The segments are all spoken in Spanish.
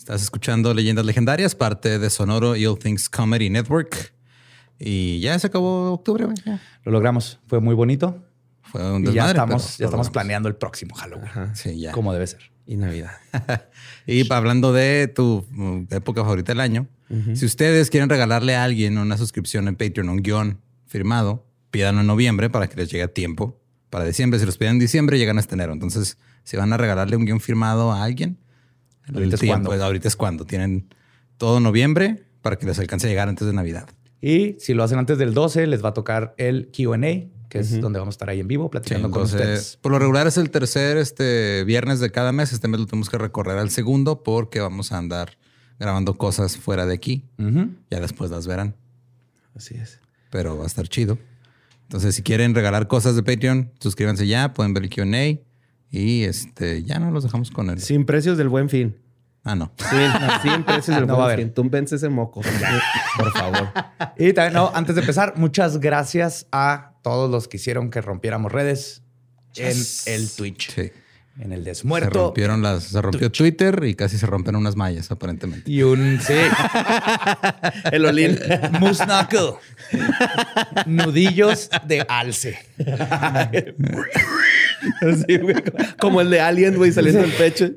Estás escuchando Leyendas Legendarias, parte de Sonoro Ill Things Comedy Network. Y ya se acabó octubre. Ya. Lo logramos. Fue muy bonito. Fue un Y desmadre. ya pero estamos, lo ya estamos planeando el próximo Halloween. Sí, ya. Como debe ser. Y Navidad. Y hablando de tu mm, época favorita del año, si ustedes quieren regalarle a alguien una suscripción en Patreon, un guion firmado, pídanlo en noviembre para que les llegue a tiempo. Para diciembre, si los piden en diciembre, llegan a este enero. Entonces, si van a regalarle un guion firmado a alguien, Ahorita es cuando. ahorita es cuando. Tienen todo noviembre para que les alcance a llegar antes de Navidad. Y si lo hacen antes del 12, les va a tocar el QA, que es donde vamos a estar ahí en vivo Sí, platicando con entonces, ustedes. por lo regular es el tercer este, viernes de cada mes. Este mes lo tenemos que recorrer al segundo porque vamos a andar grabando cosas fuera de aquí. Ujú. Ya después las verán. Así es. pero va a estar chido. Entonces, si quieren regalar cosas de Patreon, suscríbanse ya, pueden ver el QA y este ya no los dejamos con el. Sin precios del buen fin. Ah, no. Sin, sin precios del No a fin. Tú vence ese moco. Por favor. Y también, no, antes de empezar, muchas gracias a todos los que hicieron que rompiéramos redes en el Twitch, Sí. en el Se desmuerto. rompieron las, se rompió Twitter y casi se rompen unas mallas, aparentemente. Y un, sí, El Olin. moose knuckle. Nudillos de alce. Así, güey. Como el de Alien, güey, saliendo del pecho.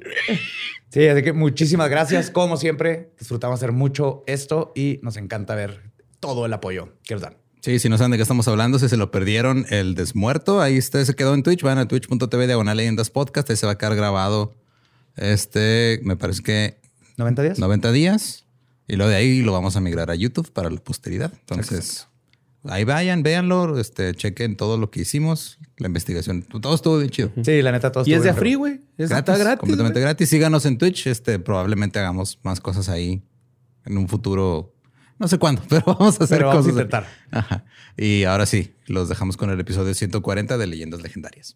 Sí, así que muchísimas gracias. Como siempre, disfrutamos hacer mucho esto y nos encanta ver todo el apoyo que nos dan. Sí, si no saben de qué estamos hablando, si se lo perdieron, el desmuerto, ahí este se quedó en Twitch, van a twitch.tv diagonal leyendas podcast, ahí se va a quedar grabado este, me parece que ¿90 días? 90 días y luego de ahí lo vamos a migrar a YouTube para la posteridad. Entonces, ahí vayan, véanlo, este, chequen todo lo que hicimos, la investigación, todo estuvo bien chido. Sí, la neta, todo Y es estuvo de bien free, güey. Es- Gratis, Está gratis. completamente güey. gratis. Síganos en Twitch, este, probablemente hagamos más cosas ahí en un futuro, no sé cuándo, pero vamos a hacer Pero vamos a cosas. intentar. Ajá. Y ahora sí, los dejamos con el episodio 140 de Leyendas Legendarias.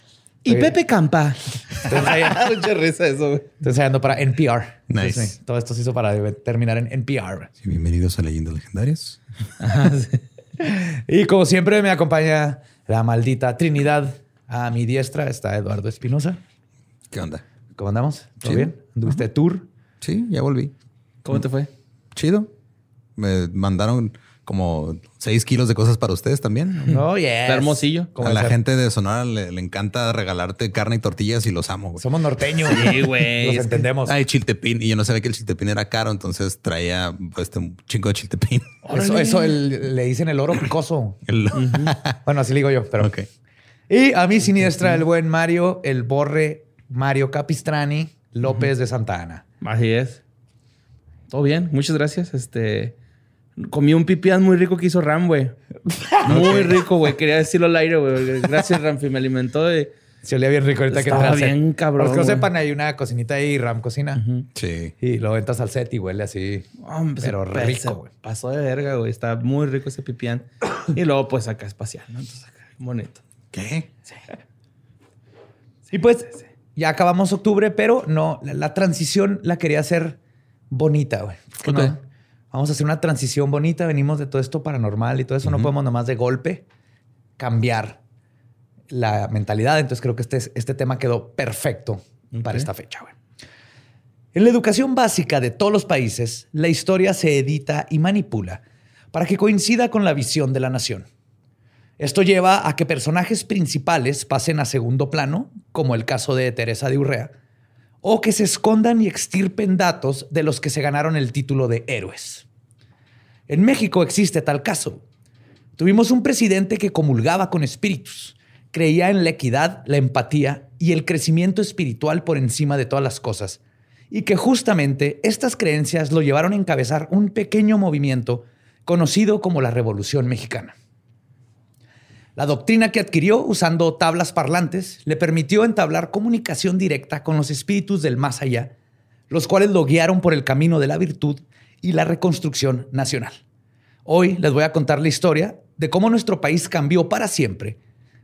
Y. Pepe Campa. Estoy ensayando- Mucha risa eso, güey. estoy ensayando para NPR. Nice. Entonces, sí, todo esto se hizo para terminar en NPR. Sí, bienvenidos a Leyendas Legendarias. Y como siempre me acompaña la maldita Trinidad. A mi diestra está Eduardo Espinosa. ¿Qué onda? ¿Cómo andamos? ¿Todo Chido. bien? ¿Anduviste tour? Sí, ya volví. ¿Cómo te fue? Chido. Me mandaron como 6 kilos de cosas para ustedes también. No, yes. Está hermosillo. A la ser- gente de Sonora le, le encanta regalarte carne y tortillas y los amo. güey. Somos norteños. Sí, güey. Los entendemos. Ay, chiltepín. Y yo no sabía que el chiltepín era caro, entonces traía pues, este, un chingo de chiltepín. Eso, eso el- le dicen el oro picoso. El- Bueno, así le digo yo, pero. Ok. Y a mi siniestra, el buen Mario, el borre Mario Capistrani López de Santa Ana. Así es. Todo bien. Muchas gracias. Este... Comí un pipián muy rico que hizo Ram, güey. Muy rico, güey. Quería decirlo al aire, güey. Gracias, Ramfi. Me alimentó y... Se olía bien rico ahorita que Estaba al set. bien cabrón, los que no güey. sepan, hay una cocinita ahí, Ram Cocina. Sí. Y lo entras al set y huele así. Hombre, Pero rico, güey. Pasó de verga, güey. Está muy rico ese pipián. Y luego, pues, acá espacial, ¿no? Entonces, acá, bonito. ¿Qué? Y pues ya acabamos octubre, pero no, la, la transición la quería hacer bonita, güey. Porque Ok. no, vamos a hacer una transición bonita. Venimos de todo esto paranormal y todo eso. No podemos nomás de golpe cambiar la mentalidad. Entonces creo que este, este tema quedó perfecto para esta fecha, güey. En la educación básica de todos los países, la historia se edita y manipula para que coincida con la visión de la nación. Esto lleva a que personajes principales pasen a segundo plano, como el caso de Teresa de Urrea, o que se escondan y extirpen datos de los que se ganaron el título de héroes. En México existe tal caso. Tuvimos un presidente que comulgaba con espíritus, creía en la equidad, la empatía y el crecimiento espiritual por encima de todas las cosas, y que justamente estas creencias lo llevaron a encabezar un pequeño movimiento conocido como la Revolución Mexicana. La doctrina que adquirió usando tablas parlantes le permitió entablar comunicación directa con los espíritus del más allá, los cuales lo guiaron por el camino de la virtud y la reconstrucción nacional. Hoy les voy a contar la historia de cómo nuestro país cambió para siempre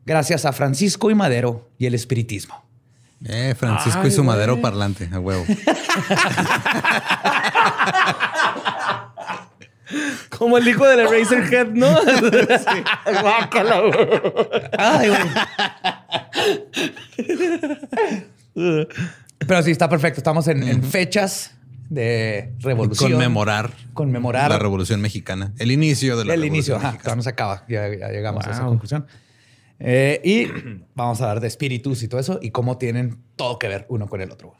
gracias a Francisco y Madero y el espiritismo. Eh, Francisco y su madero parlante, a huevo. Como el hijo del Eraserhead, ¿no? Ay, Pero sí, está perfecto. Estamos en, fechas de revolución. Conmemorar. Conmemorar. La revolución mexicana. El inicio de la El revolución inicio, ajá. no se acaba. Ya, ya llegamos a esa conclusión. Eh, y vamos a hablar de espíritus y todo eso y cómo tienen todo que ver uno con el otro.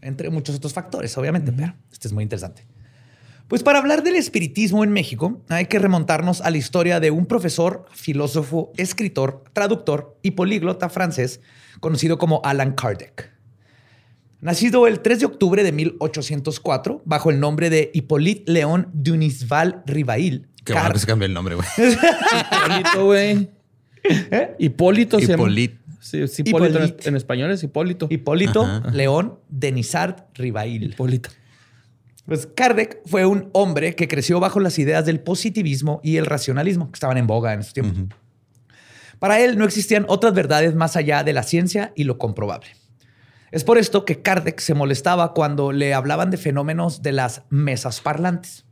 Entre muchos otros factores, obviamente, pero este es muy interesante. Pues para hablar del espiritismo en México, hay que remontarnos a la historia de un profesor, filósofo, escritor, traductor y políglota francés conocido como Alan Kardec. Nacido el 3 de octubre de 1804 bajo el nombre de Hippolyte Léon Dunisval Rivail. Qué bueno que se cambió el nombre, güey. Hipólito, güey. Hipólito se llama. Hippolyte. Sí, es Hipólito en, Hipólito. en español es Hipólito. Hipólito Ajá. León Denisard Rivail. Hipólito. Pues Kardec fue un hombre que creció bajo las ideas del positivismo y el racionalismo, que estaban en boga en esos tiempos. Para él no existían otras verdades más allá de la ciencia y lo comprobable. Es por esto que Kardec se molestaba cuando le hablaban de fenómenos de las mesas parlantes.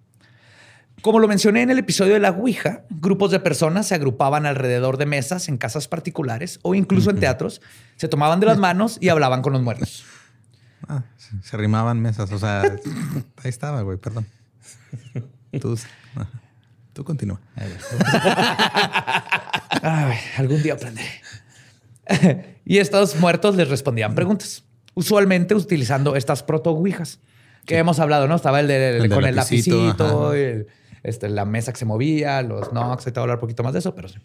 Como lo mencioné en el episodio de la Ouija, grupos de personas se agrupaban alrededor de mesas en casas particulares o incluso en teatros, se tomaban de las manos y hablaban con los muertos. Ah, se- rimaban mesas. O sea, ahí estaba, güey, perdón. Tú. Tú continúa. Ay, algún día aprenderé. y estos muertos les respondían preguntas, usualmente utilizando estas proto-ouijas que hemos hablado, ¿no? Estaba el, de, El con el lapicito, lapicito, ajá. el- este, la mesa que se movía, los knocks, ahorita voy a hablar un poquito más de eso, pero sí.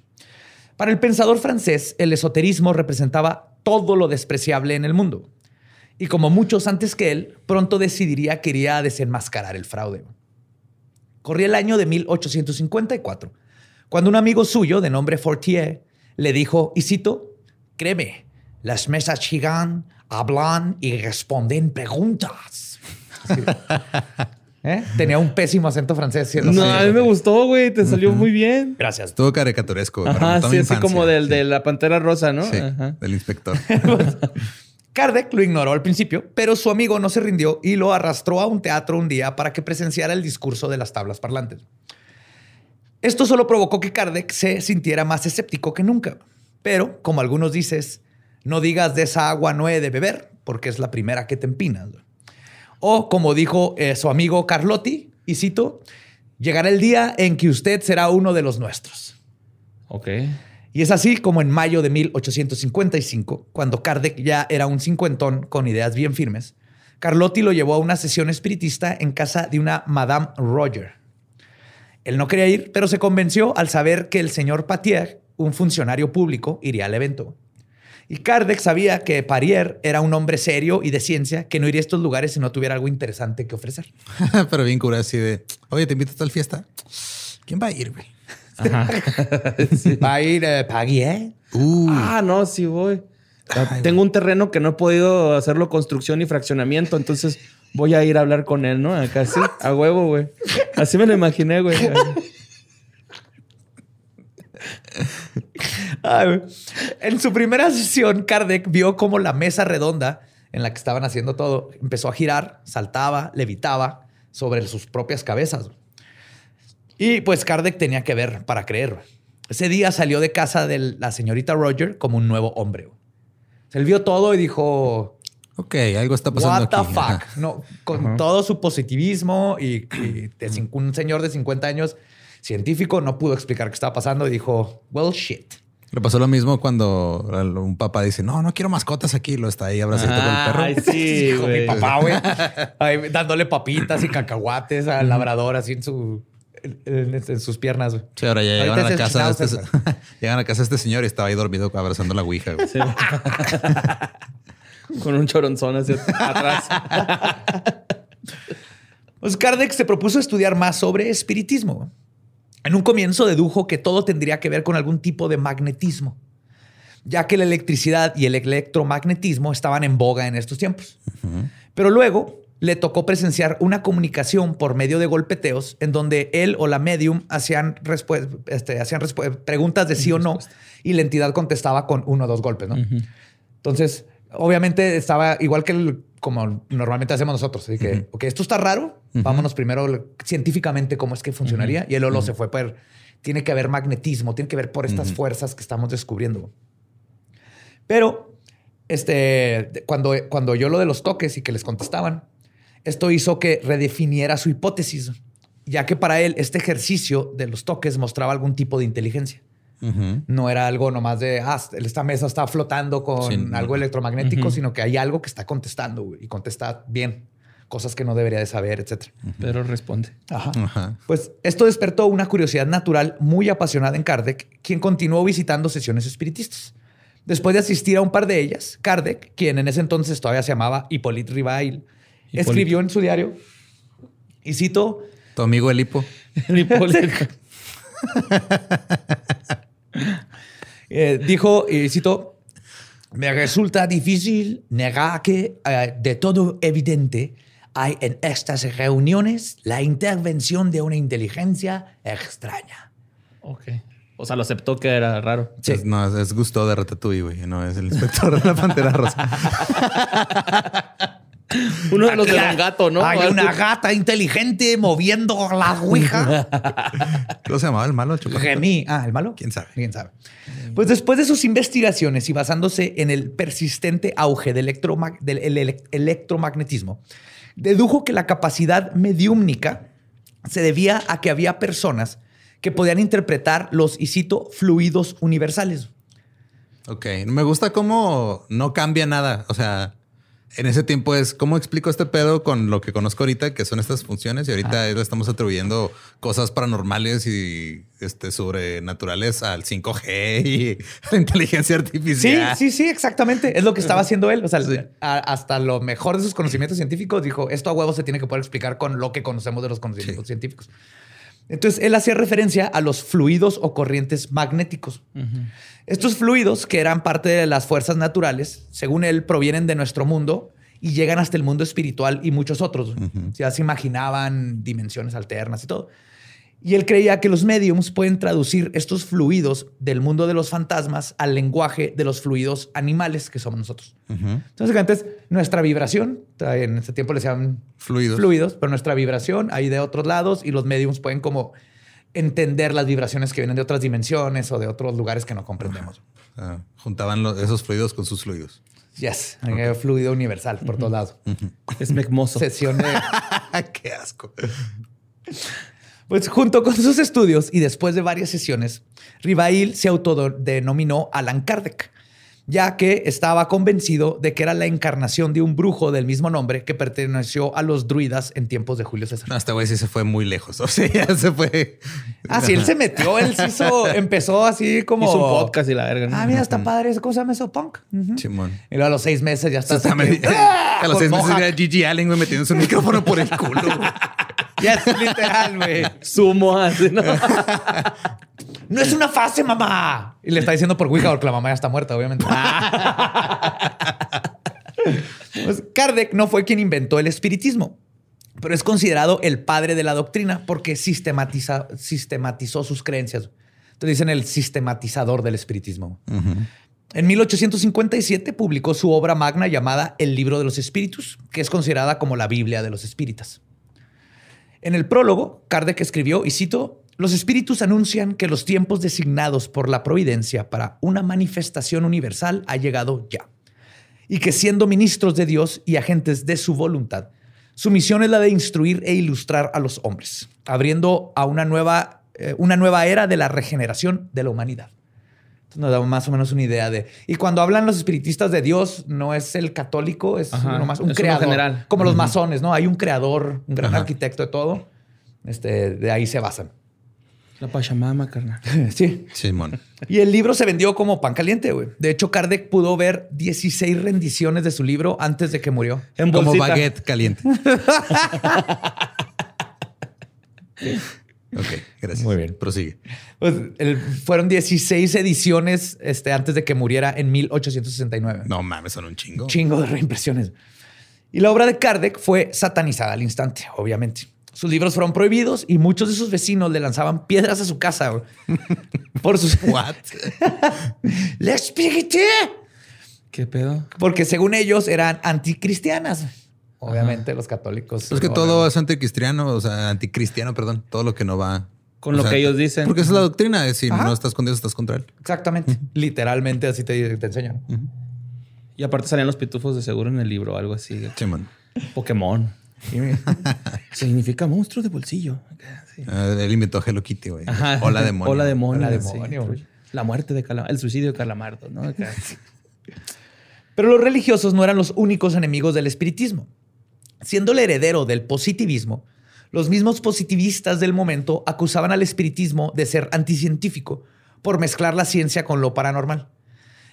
Para el pensador francés, el esoterismo representaba todo lo despreciable en el mundo. Y como muchos antes que él, pronto decidiría que iría a desenmascarar el fraude. Corría el año de 1854, cuando un amigo suyo de nombre Fortier le dijo, y cito, créeme, las mesas gigan, hablan y responden preguntas. ¿Eh? Tenía un pésimo acento francés. No, a mí me gustó, güey. Te salió muy bien. Gracias. Estuvo caricaturesco. Ajá, sí, así infancia, como del sí. de la pantera rosa, ¿no? Sí, Ajá. del inspector. Kardec lo ignoró al principio, pero su amigo no se rindió y lo arrastró a un teatro un día para que presenciara el discurso de las tablas parlantes. Esto solo provocó que Kardec se sintiera más escéptico que nunca. Pero, como algunos dices, no digas de esa agua no he de beber, porque es la primera que te empinas. O como dijo eh, su amigo Carlotti, y cito, llegará el día en que usted será uno de los nuestros. Ok. Y es así como en mayo de 1855, cuando Kardec ya era un cincuentón con ideas bien firmes, Carlotti lo llevó a una sesión espiritista en casa de una Madame Roger. Él no quería ir, pero se convenció al saber que el señor Patier, un funcionario público, iría al evento. Y Kardec sabía que Parier era un hombre serio y de ciencia que no iría a estos lugares si no tuviera algo interesante que ofrecer. Pero bien cura así de, oye, te invito a tal fiesta. ¿Quién va a ir, güey? Va a ir eh, Parier. Uh, Ah, no, sí voy. Tengo un terreno que no he podido hacerlo construcción y fraccionamiento, entonces voy a ir a hablar con él, ¿no? Acá sí, a huevo, güey. Así me lo imaginé, güey. Ay, en su primera sesión, Kardec vio cómo la mesa redonda en la que estaban haciendo todo empezó a girar, saltaba, levitaba sobre sus propias cabezas. Y pues Kardec tenía que ver para creer. Ese día salió de casa de la señorita Roger como un nuevo hombre. Él vio todo y dijo, ok, algo está pasando What the aquí. fuck? No, con todo su positivismo y, y de un señor de 50 años científico no pudo explicar qué estaba pasando y dijo, well, shit. Le pasó lo mismo cuando un papá dice, no, no quiero mascotas aquí, lo está ahí abrazando con el perro. Ay, sí, Con mi papá, güey. Dándole papitas y cacahuates al labrador así en su en, en sus piernas. güey. Sí, ahora ya llegan a la casa de este, llegan a casa este señor y estaba ahí dormido abrazando la ouija. güey. Sí. Con un choronzón hacia atrás. Pues Kardec se propuso estudiar más sobre espiritismo. En un comienzo dedujo que todo tendría que ver con algún tipo de magnetismo, ya que la electricidad y el electromagnetismo estaban en boga en estos tiempos. Pero luego le tocó presenciar una comunicación por medio de golpeteos en donde él o la medium hacían, este, hacían preguntas de sí o no y la entidad contestaba con uno o dos golpes. ¿no? Entonces, obviamente estaba igual que el- como normalmente hacemos nosotros. Así que, ok, esto está raro. Vámonos primero científicamente cómo es que funcionaría. Y el Olo se fue por, tiene que haber magnetismo, tiene que ver por estas fuerzas que estamos descubriendo. Pero, este, cuando, cuando oyó lo de los toques y que les contestaban, esto hizo que redefiniera su hipótesis, ya que para él este ejercicio de los toques mostraba algún tipo de inteligencia. No era algo nomás de, ah, esta mesa está flotando con Sí, algo no. electromagnético, sino que hay algo que está contestando y contesta bien, cosas que no debería de saber, etc. Pero responde. Ajá. Ajá. Pues esto despertó una curiosidad natural muy apasionada en Kardec, quien continuó visitando sesiones espiritistas. Después de asistir a un par de ellas, Kardec, quien en ese entonces todavía se llamaba Hippolyte Rivail. Escribió en su diario, y cito, Tu amigo el hipo. El Hipólito. Eh, dijo, y cito, me resulta difícil negar que eh, de todo evidente hay en estas reuniones la intervención de una inteligencia extraña. ok. O sea, lo aceptó que era raro. Sí. Es- no, es, es Gusto de Ratatouille, güey. No, es el inspector de la Pantera Rosa. Uno de los de Gato, ¿no? Hay una gata inteligente moviendo la ouija. ¿Cómo se llamaba el malo? Gemí. Ah, ¿el malo? ¿Quién sabe? ¿Quién sabe? Pues después de sus investigaciones y basándose en el persistente auge del, electromag- del el- ele- electromagnetismo, dedujo que la capacidad mediúmnica se debía a que había personas que podían interpretar los, y cito, fluidos universales. Ok. Me gusta cómo no cambia nada. O sea, en ese tiempo es cómo explico este pedo con lo que conozco ahorita, que son estas funciones, y ahorita le estamos atribuyendo cosas paranormales y este, sobrenaturales al 5G y a la inteligencia Sí, artificial. sí, sí, exactamente. Es lo que estaba haciendo él. O sea, Sí. a- hasta lo mejor de sus conocimientos científicos dijo, esto a huevo se tiene que poder explicar con lo que conocemos de los conocimientos Sí. científicos. Entonces, él hacía referencia a los fluidos o corrientes magnéticos. Estos fluidos, que eran parte de las fuerzas naturales, según él, provienen de nuestro mundo y llegan hasta el mundo espiritual y muchos otros. Ya se imaginaban dimensiones alternas y todo. Y él creía que los mediums pueden traducir estos fluidos del mundo de los fantasmas al lenguaje de los fluidos animales que somos nosotros. Ujú. Entonces, antes nuestra vibración, en ese tiempo le decían Fluidos. fluidos, pero nuestra vibración hay de otros lados y los mediums pueden como entender las vibraciones que vienen de otras dimensiones o de otros lugares que no comprendemos. Sea, juntaban los- esos fluidos con sus fluidos. Yes, hay fluido universal por todos lados. Es mecmoso. Sesión de... Qué asco. Pues junto con sus estudios y después de varias sesiones, Rivail se autodenominó Alan Kardec, ya que estaba convencido de que era la encarnación de un brujo del mismo nombre que perteneció a los druidas en tiempos de Julio César. No, este güey sí se fue muy lejos. O sea, ya se fue. Ah, sí, él se metió, él se hizo, empezó así como... Hizo un podcast y la verga. Ah, mira, está padre, ¿cómo se llama eso? Punk. Chimón. Y luego a los seis meses ya está. Está así que- medi- ¡Ah! a los seis meses era Gigi Allen, güey, metiéndose un micrófono por el culo. Ya es literal, güey. Sumo así, ¿no? No es una fase, mamá. Y le está diciendo por Ouija porque la mamá ya está muerta, obviamente. Pues Kardec no fue quien inventó el espiritismo, pero es considerado el padre de la doctrina porque sistematiza- sistematizó sus creencias. Entonces dicen el sistematizador del espiritismo. En 1857 publicó su obra magna llamada El libro de los espíritus, que es considerada como la Biblia de los espíritas. En el prólogo, Kardec escribió, y cito, los espíritus anuncian que los tiempos designados por la providencia para una manifestación universal ha llegado ya, y que siendo ministros de Dios y agentes de su voluntad, su misión es la de instruir e ilustrar a los hombres, abriendo a una nueva, eh, una nueva era de la regeneración de la humanidad. Nos da más o menos una idea de. Y cuando hablan los espiritistas de Dios, no es el católico, es Ajá, nomás un es creador. general. Como los masones, ¿no? Hay un creador, un gran Ajá. arquitecto de todo. Este, de ahí se basan. La Pachamama, carnal. sí. Simón. Y el libro se vendió como pan caliente, güey. De hecho, Kardec pudo ver 16 rendiciones de su libro antes de que murió. En Como bolsita. baguette caliente. ok, gracias. Muy bien. Prosigue. Pues, el- fueron 16 ediciones este, antes de que muriera en 1869. No mames, son un chingo. Un chingo de reimpresiones. Y la obra de Kardec fue satanizada al instante, obviamente. Sus libros fueron prohibidos y muchos de sus vecinos le lanzaban piedras a su casa por sus... What? ¡Le expliqué! ¿Qué pedo? Porque según ellos eran anticristianas. Obviamente los católicos. Es que todo es anticristiano, o sea, anticristiano, perdón. Todo lo que no va. Con o lo sea, que ellos dicen. Porque esa es la doctrina. es Si Ajá. no estás con Dios, estás contra él. Exactamente. Literalmente así te, te enseñan. Y aparte salían los pitufos de seguro en el libro o algo así. Simón. Pokémon. Significa monstruo de bolsillo. Sí. Ah, él inventó Hello Kitty, güey. Hola demonio. Hola demonio. Hola, sí. demonio, güey. La muerte de Calamardo. El suicidio de Calamardo, ¿no? Pero los religiosos no eran los únicos enemigos del espiritismo. Siendo el heredero del positivismo, los mismos positivistas del momento acusaban al espiritismo de ser anticientífico por mezclar la ciencia con lo paranormal.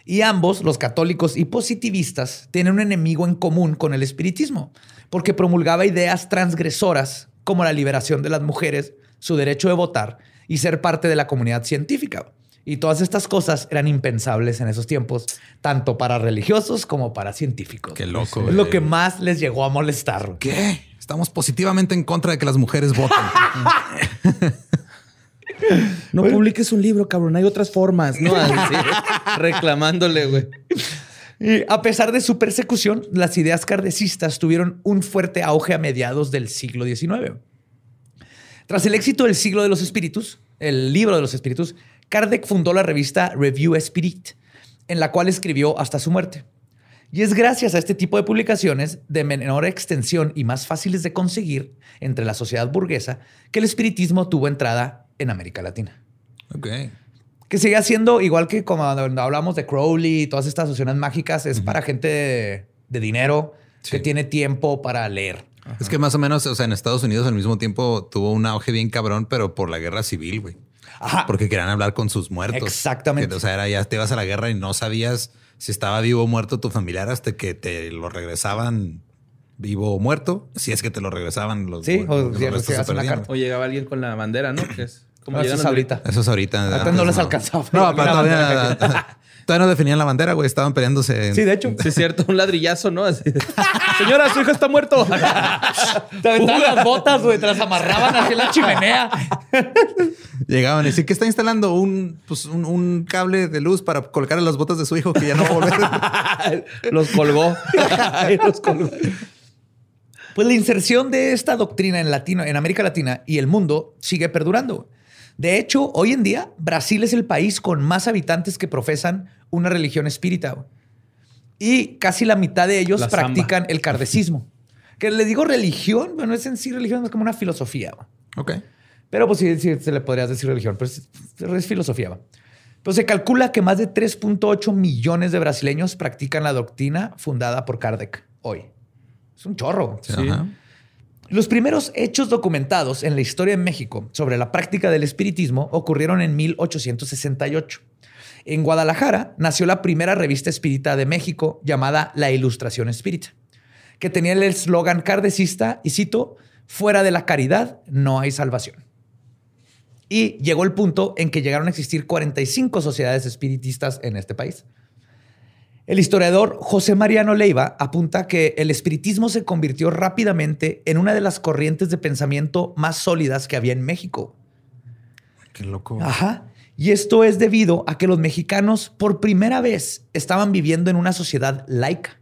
Y ambos, los católicos y positivistas, tienen un enemigo en común con el espiritismo, porque promulgaba ideas transgresoras como la liberación de las mujeres, su derecho de votar y ser parte de la comunidad científica. Y todas estas cosas eran impensables en esos tiempos, tanto para religiosos como para científicos. Qué loco, Es lo que más les llegó a molestar. ¿Qué? Estamos positivamente en contra de que las mujeres voten. No publiques un libro, cabrón. Hay otras formas, ¿no? Así, reclamándole, güey. Y a pesar de su persecución, las ideas kardecistas tuvieron un fuerte auge a mediados del siglo XIX. Tras el éxito del siglo de los espíritus, el libro de los espíritus, Kardec fundó la revista Review Spirit, en la cual escribió hasta su muerte. Y es gracias a este tipo de publicaciones de menor extensión y más fáciles de conseguir entre la sociedad burguesa que el espiritismo tuvo entrada en América Latina. ok. Que sigue siendo igual que como cuando hablamos de Crowley y todas estas asociaciones mágicas, es para gente de, de dinero que tiene tiempo para leer. Es que más o menos, o sea, en Estados Unidos al mismo tiempo tuvo un auge bien cabrón, pero por la guerra civil, güey. Ajá. Porque querían hablar con sus muertos. Exactamente. Que, o sea, era ya te ibas a la guerra y no sabías si estaba vivo o muerto tu familiar hasta que te lo regresaban vivo o muerto. Si es que te lo regresaban los, Sí, o los si una carta. O llegaba alguien con la bandera, ¿no? Que es como No, eso es ahorita. Eso es ahorita. Antes no les alcanzaba. No, pero todavía, todavía no definían la bandera, güey. Estaban peleándose. en- Sí, de hecho. Sí, es cierto, un ladrillazo, ¿no? Así de, Señora, su hijo está muerto. Te aventaban las botas, güey, te las amarraban así en la chimenea. Llegaban y decían que está instalando un, pues, un, un cable de luz para colocar en las botas de su hijo que ya no va a volver. Los colgó. Los colgó. Pues la inserción de esta doctrina en, latino, en América Latina y el mundo sigue perdurando. De hecho, hoy en día, Brasil es el país con más habitantes que profesan una religión espírita. Y casi la mitad de ellos La samba. practican el kardecismo. Que le digo religión, pero no es en sí religión, es como una filosofía. ok. Pero pues sí, sí se le podrías decir religión, pero es, es filosofía. ¿va? Pues se calcula que más de 3.8 millones de brasileños practican la doctrina fundada por Kardec hoy. Es un chorro. Sí, Sí. ajá. Los primeros hechos documentados en la historia de México sobre la práctica del espiritismo ocurrieron en 1868. En Guadalajara nació la primera revista espírita de México llamada La Ilustración Espírita, que tenía el eslogan kardecista, y cito, fuera de la caridad no hay salvación. Y llegó el punto en que llegaron a existir 45 sociedades espiritistas en este país. El historiador José Mariano Leiva apunta que el espiritismo se convirtió rápidamente en una de las corrientes de pensamiento más sólidas que había en México. Qué loco. Ajá. Y esto es debido a que los mexicanos por primera vez estaban viviendo en una sociedad laica.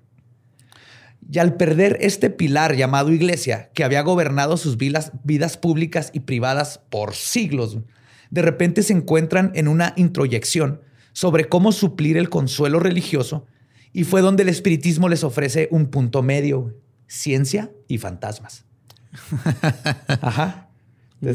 Y al perder este pilar llamado iglesia, que había gobernado sus vidas, vidas públicas y privadas por siglos, de repente se encuentran en una introyección sobre cómo suplir el consuelo religioso y fue donde el espiritismo les ofrece un punto medio, ciencia y fantasmas. Ajá.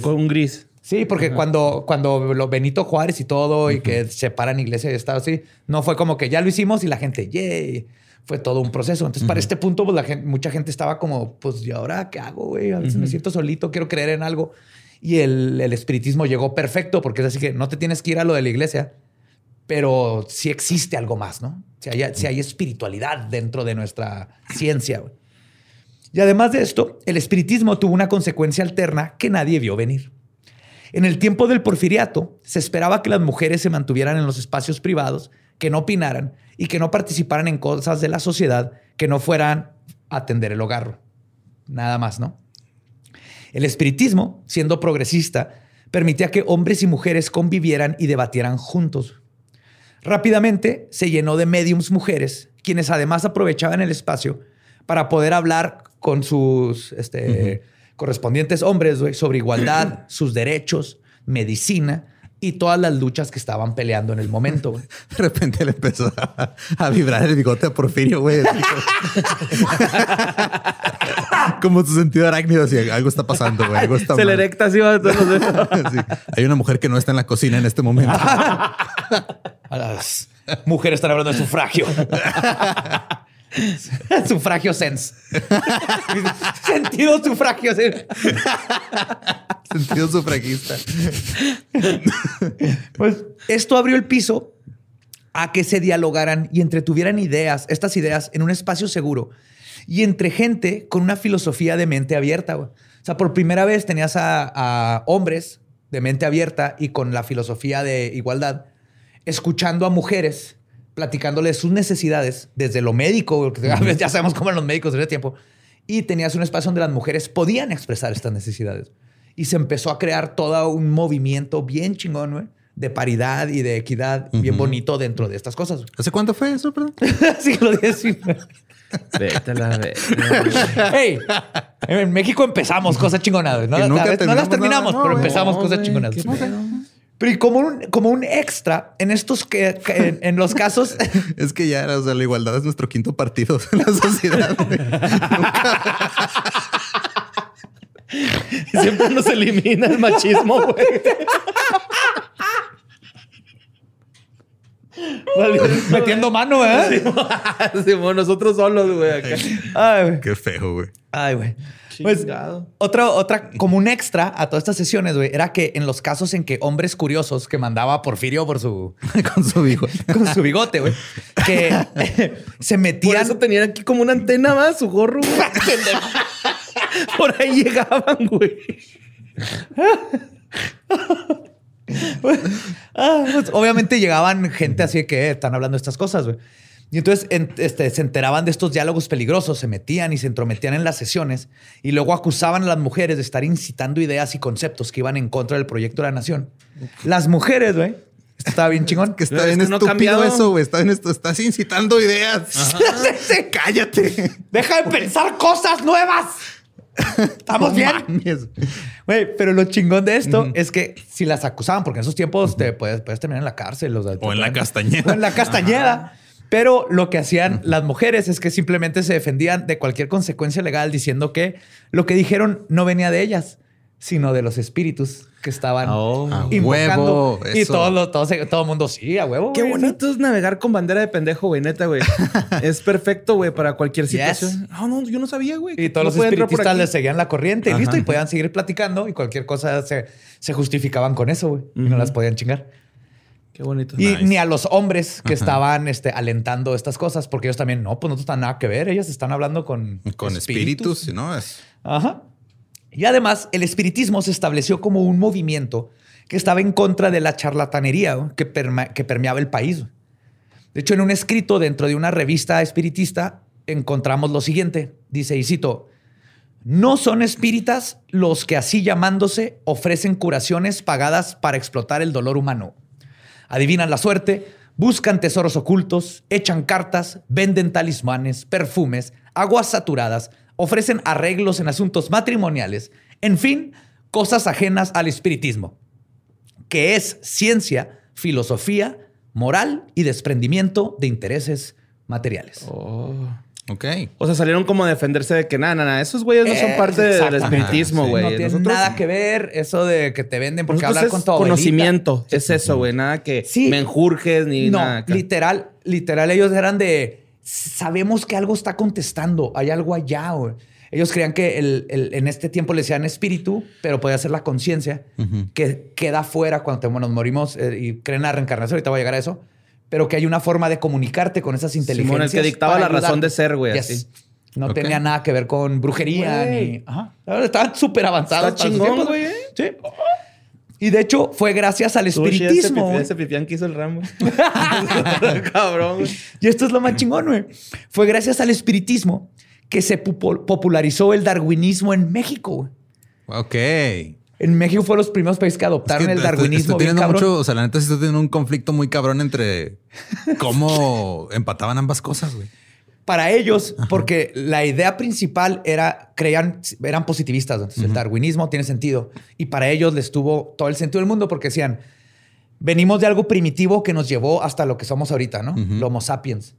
Con un gris. Sí, porque cuando, cuando lo Benito Juárez y todo, y que separan iglesia y Estado, así, no fue como que ya lo hicimos y la gente, yay. Fue todo un proceso. Entonces, para este punto, pues, la gente, mucha gente estaba como, pues, ¿y ahora qué hago, güey? A veces me siento solito, quiero creer en algo. Y el, el, espiritismo llegó perfecto porque es así que no te tienes que ir a lo de la iglesia, pero sí existe algo más, ¿no? Si hay, si hay espiritualidad dentro de nuestra ciencia. Y además de esto, el espiritismo tuvo una consecuencia alterna que nadie vio venir. En el tiempo del porfiriato, se esperaba que las mujeres se mantuvieran en los espacios privados, que no opinaran y que no participaran en cosas de la sociedad que no fueran a atender el hogar. Nada más, ¿no? El espiritismo, siendo progresista, permitía que hombres y mujeres convivieran y debatieran juntos. Rápidamente se llenó de mediums mujeres, quienes además aprovechaban el espacio para poder hablar con sus este, correspondientes hombres sobre igualdad, sus derechos, medicina y todas las luchas que estaban peleando en el momento. De repente le empezó a, vibrar el bigote a Porfirio, güey. Como su sentido arácnido, así, algo está pasando, güey. Algo está Se le erecta así. Hay una mujer que no está en la cocina en este momento. las mujeres están hablando de sufragio. sufragio sense. Sentido sufragio sense. Sentido sufragista. pues esto abrió el piso a que se dialogaran y entretuvieran ideas, estas ideas, en un espacio seguro y entre gente con una filosofía de mente abierta. O sea, por primera vez tenías a hombres de mente abierta y con la filosofía de igualdad, escuchando a mujeres platicándole sus necesidades desde lo médico, ya sabemos cómo eran los médicos de ese tiempo, y tenías un espacio donde las mujeres podían expresar estas necesidades. Y se empezó a crear todo un movimiento bien chingón, de paridad y de equidad bien bonito dentro de estas cosas. ¿Hace cuánto fue eso, perdón? Siglo XIX. Vete la Hey, en México empezamos cosas chingonadas. No, no las terminamos, pero empezamos cosas chingonadas. Pero como un, como un extra en estos que, en, los casos. es que ya, o sea, la igualdad es nuestro quinto partido en la sociedad. Siempre nos elimina el machismo, güey. Metiendo mano, ¿eh? Sí, nosotros solos, güey. Qué feo, güey. Ay, güey. Pues, otra, otra, como un extra a todas estas sesiones, güey, era que en los casos en que hombres curiosos que mandaba Porfirio por su... con su bigote. con su bigote, güey. Que se metían... Por eso tenían aquí como una antena más, su gorro, por ahí llegaban, güey. Ah, pues, obviamente llegaban gente así que están hablando de estas cosas, güey. Y entonces este, se enteraban de estos diálogos peligrosos, se metían y se entrometían en las sesiones y luego acusaban a las mujeres de estar incitando ideas y conceptos que iban en contra del proyecto de la nación. Las mujeres, güey. estaba bien chingón. Que está bien estúpido eso, güey. Está esto. Estás incitando ideas. Cállate. Deja de pensar cosas nuevas. Estamos bien. Güey, pero lo chingón de esto es que si las acusaban, porque en esos tiempos te puedes, puedes, terminar en la cárcel. O, en la castañeda. O en la castañeda. Pero lo que hacían las mujeres es que simplemente se defendían de cualquier consecuencia legal diciendo que lo que dijeron no venía de ellas, sino de los espíritus que estaban oh, invocando. y todo, todo, todo, el mundo, sí, a huevo. Qué bonito es navegar con bandera de pendejo, güey, neta, güey. es perfecto, güey, para cualquier situación. No, no, yo no sabía, güey. Y todos los espiritistas les seguían la corriente y listo, y podían seguir platicando y cualquier cosa se, se justificaban con eso, güey. Y no las podían chingar. Qué bonito. Y ni a los hombres que estaban este, alentando estas cosas, porque ellos también, no, pues no tienen nada que ver. Ellas están hablando con, con espíritus, ¿no? Es... Ajá. Y además, el espiritismo se estableció como un movimiento que estaba en contra de la charlatanería que, que permeaba el país. De hecho, en un escrito dentro de una revista espiritista encontramos lo siguiente. Dice, y cito, no son espíritas los que así llamándose ofrecen curaciones pagadas para explotar el dolor humano adivinan la suerte, buscan tesoros ocultos, echan cartas, venden talismanes, perfumes, aguas saturadas, ofrecen arreglos en asuntos matrimoniales, en fin, cosas ajenas al espiritismo, que es ciencia, filosofía, moral y desprendimiento de intereses materiales. Oh. Ok. O sea, salieron como a defenderse de que nada, nada, esos güeyes no son Eh, parte del espiritismo, Sí. güey. no tiene Nosotros- nada que ver eso de que te venden porque nosotros hablar con abuelita. conocimiento. Es eso, güey. Nada que Sí. me enjurjes ni No, nada. literal, literal, ellos eran de sabemos que algo está contestando, hay algo allá. güey". Ellos creían que el- el- en este tiempo le decían espíritu, pero podía ser la conciencia que queda fuera cuando te- nos morimos eh, y creen en la reencarnación. Ahorita voy a llegar a eso, pero que hay una forma de comunicarte con esas inteligencias. Simón, el que dictaba la razón de ser, güey, Yes. así. No tenía nada que ver con brujería ni. Ajá. Estaban súper avanzados. Está chingón, güey, ¿eh? Sí. Y de hecho, fue gracias al espiritismo. Güey. ese pipián que hizo el ramo. Cabrón, güey. Y esto es lo más chingón, güey. Fue gracias al espiritismo que se popularizó el darwinismo en México. güey. Ok. En México fue los primeros países que Es adoptaron que el estoy- darwinismo. Estoy bien teniendo cabrón. mucho, o sea, la neta sí estoy teniendo un conflicto muy cabrón entre cómo empataban ambas cosas, güey. Para ellos, porque la idea principal era, creían, eran positivistas. Entonces, el darwinismo tiene sentido. Y para ellos les tuvo todo el sentido del mundo porque decían, venimos de algo primitivo que nos llevó hasta lo que somos ahorita, ¿no? Ujú. Los Homo sapiens.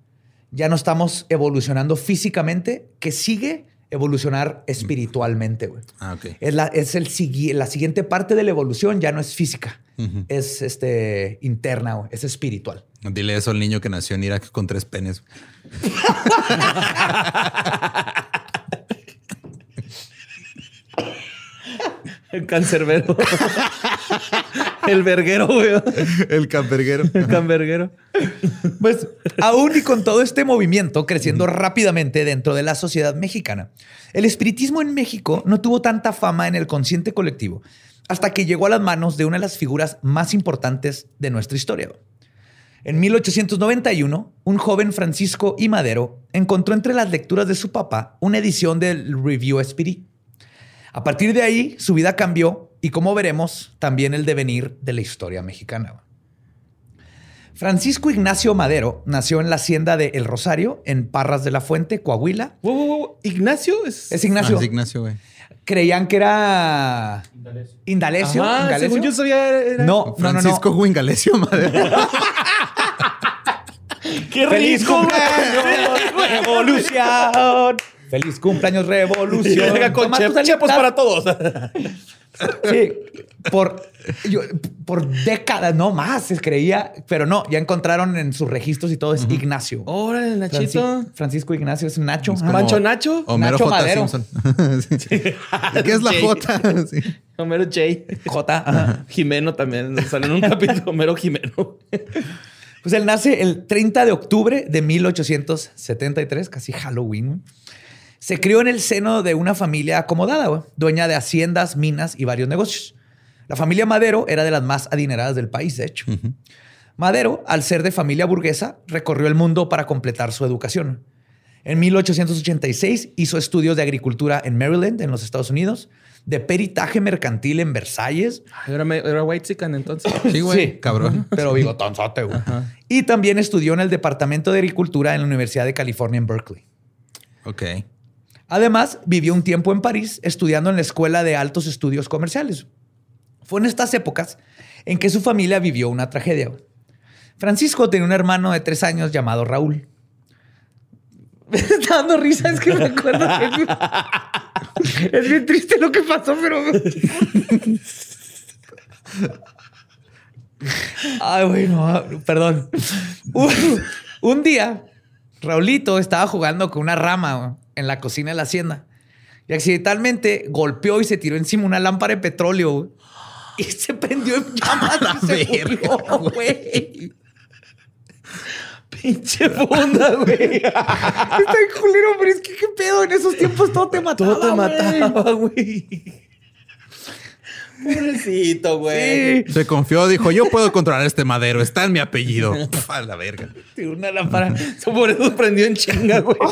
Ya no estamos evolucionando físicamente, que sigue evolucionar espiritualmente, güey. Ah, ok. Es, la, es el, sigui- la siguiente parte de la evolución, ya no es física, es este, interna, güey, es espiritual. Dile eso al niño que nació en Irak con tres penes. El cancerbero. el verguero, güey. El camperguero. El canverguero. Pues aún y con todo este movimiento creciendo rápidamente dentro de la sociedad mexicana, el espiritismo en México no tuvo tanta fama en el consciente colectivo hasta que llegó a las manos de una de las figuras más importantes de nuestra historia. En 1891, un joven Francisco I. Madero encontró entre las lecturas de su papá una edición del Review Spirit. A partir de ahí, su vida cambió y, como veremos, también el devenir de la historia mexicana. Francisco Ignacio Madero nació en la hacienda de El Rosario, en Parras de la Fuente, Coahuila. Wow, wow, wow. Ignacio es. Es Ignacio. Ah, es Ignacio, güey. Creían que era Indalecio. Ajá, Indalecio. según yo sabía. Era... No, no, no, no. Francisco Huingalecio, madre. ¡Qué ¡Feliz rico, cumpleaños, revolución! ¡Feliz cumpleaños, revolución! Venga, con chepos para todos. Sí, por, yo- por décadas, no más, se creía, pero no, ya encontraron en sus registros y todo es Ignacio. Órale, Nachito. Franci- Francisco Ignacio es Nacho. Es Ajá. como Pancho Nacho. Homero Nacho J. Madero. Simpson. Sí. ¿Qué es la. J? Sí. Homero J. J. ajá. Jimeno también. Sale en un capítulo. Homero Jimeno. Pues él nace el 30 de octubre de 1873, casi Halloween. Se crió en el seno de una familia acomodada, güey, dueña de haciendas, minas y varios negocios. La familia Madero era de las más adineradas del país, de hecho. Madero, al ser de familia burguesa, recorrió el mundo para completar su educación. En 1886 hizo estudios de agricultura en Maryland, en los Estados Unidos, de peritaje mercantil en Versalles, Era, White Chicken entonces. Sí, güey. Sí. Cabrón. pero bigotonzote, güey. Y también estudió en el Departamento de Agricultura en la Universidad de California en Berkeley. Ok. Además, vivió un tiempo en París estudiando en la Escuela de Altos Estudios Comerciales. Fue en estas épocas en que su familia vivió una tragedia. Francisco tenía un hermano de tres años llamado Raúl. Me está dando risa, es que me acuerdo que es bien triste lo que pasó, pero. Ay, bueno, perdón. Un, un día, Raulito estaba jugando con una rama en la cocina de la hacienda y accidentalmente golpeó y se tiró encima una lámpara de petróleo güey, y se prendió en llamas y se verga, murió, güey. Pinche funda, güey. Está bien culero, pero es que qué pedo. En esos tiempos todo te mataba. Todo te mataba, güey. Pobrecito, güey. Sí. Se confió, dijo, yo puedo controlar este madero, está en mi apellido. Puf, a la verga. Una lámpara. Por eso prendió en chinga, güey.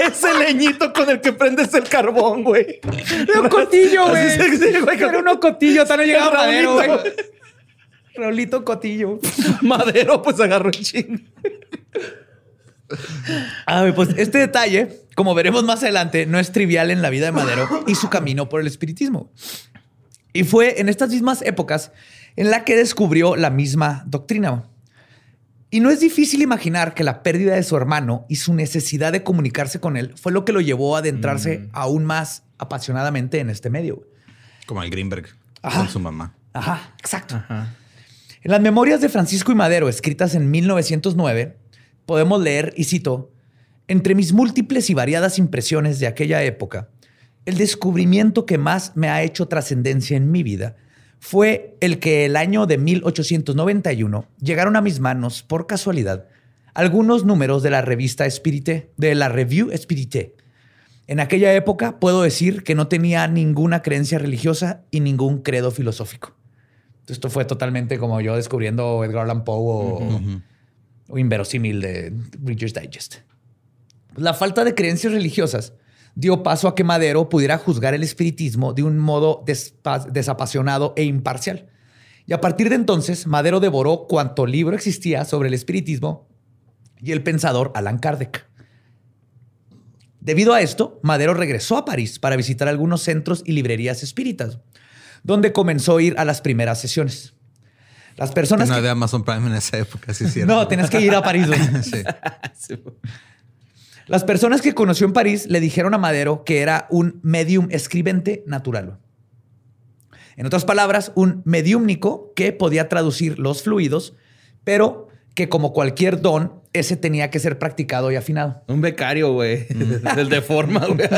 Ese leñito con el que prendes el carbón, güey. Era un cotillo, güey. Era uno cotillo. Hasta no llegaba madero, güey. Raulito Cotillo. Madero, pues agarró en chinga. A ver, pues este detalle, como veremos más adelante, no es trivial en la vida de Madero y su camino por el espiritismo. Y fue en estas mismas épocas en la que descubrió la misma doctrina. Y no es difícil imaginar que la pérdida de su hermano y su necesidad de comunicarse con él fue lo que lo llevó a adentrarse Mm. aún más apasionadamente en este medio. Como el Greenberg Ajá. con su mamá. Ajá, exacto. Ajá. En las memorias de Francisco y Madero, escritas en 1909, podemos leer, y cito, entre mis múltiples y variadas impresiones de aquella época, el descubrimiento que más me ha hecho trascendencia en mi vida fue el que el año de 1891 llegaron a mis manos, por casualidad, algunos números de la revista Espírité, de la Revue Espírité. En aquella época puedo decir que no tenía ninguna creencia religiosa y ningún credo filosófico. Esto fue totalmente como yo descubriendo Edgar Allan Poe o, o inverosímil de Reader's Digest. La falta de creencias religiosas dio paso a que Madero pudiera juzgar el espiritismo de un modo desapasionado e imparcial. Y a partir de entonces, Madero devoró cuanto libro existía sobre el espiritismo y el pensador Allan Kardec. Debido a esto, Madero regresó a París para visitar algunos centros y librerías espíritas, donde comenzó a ir a las primeras sesiones. Las personas No que- había Amazon Prime en esa época, sí es cierto. No, tenías que ir a París. güey. Sí. Las personas que conoció en París le dijeron a Madero que era un medium escribente natural. En otras palabras, un mediúmnico que podía traducir los fluidos, pero que como cualquier don, ese tenía que ser practicado y afinado. Un becario, güey. Del de forma, güey.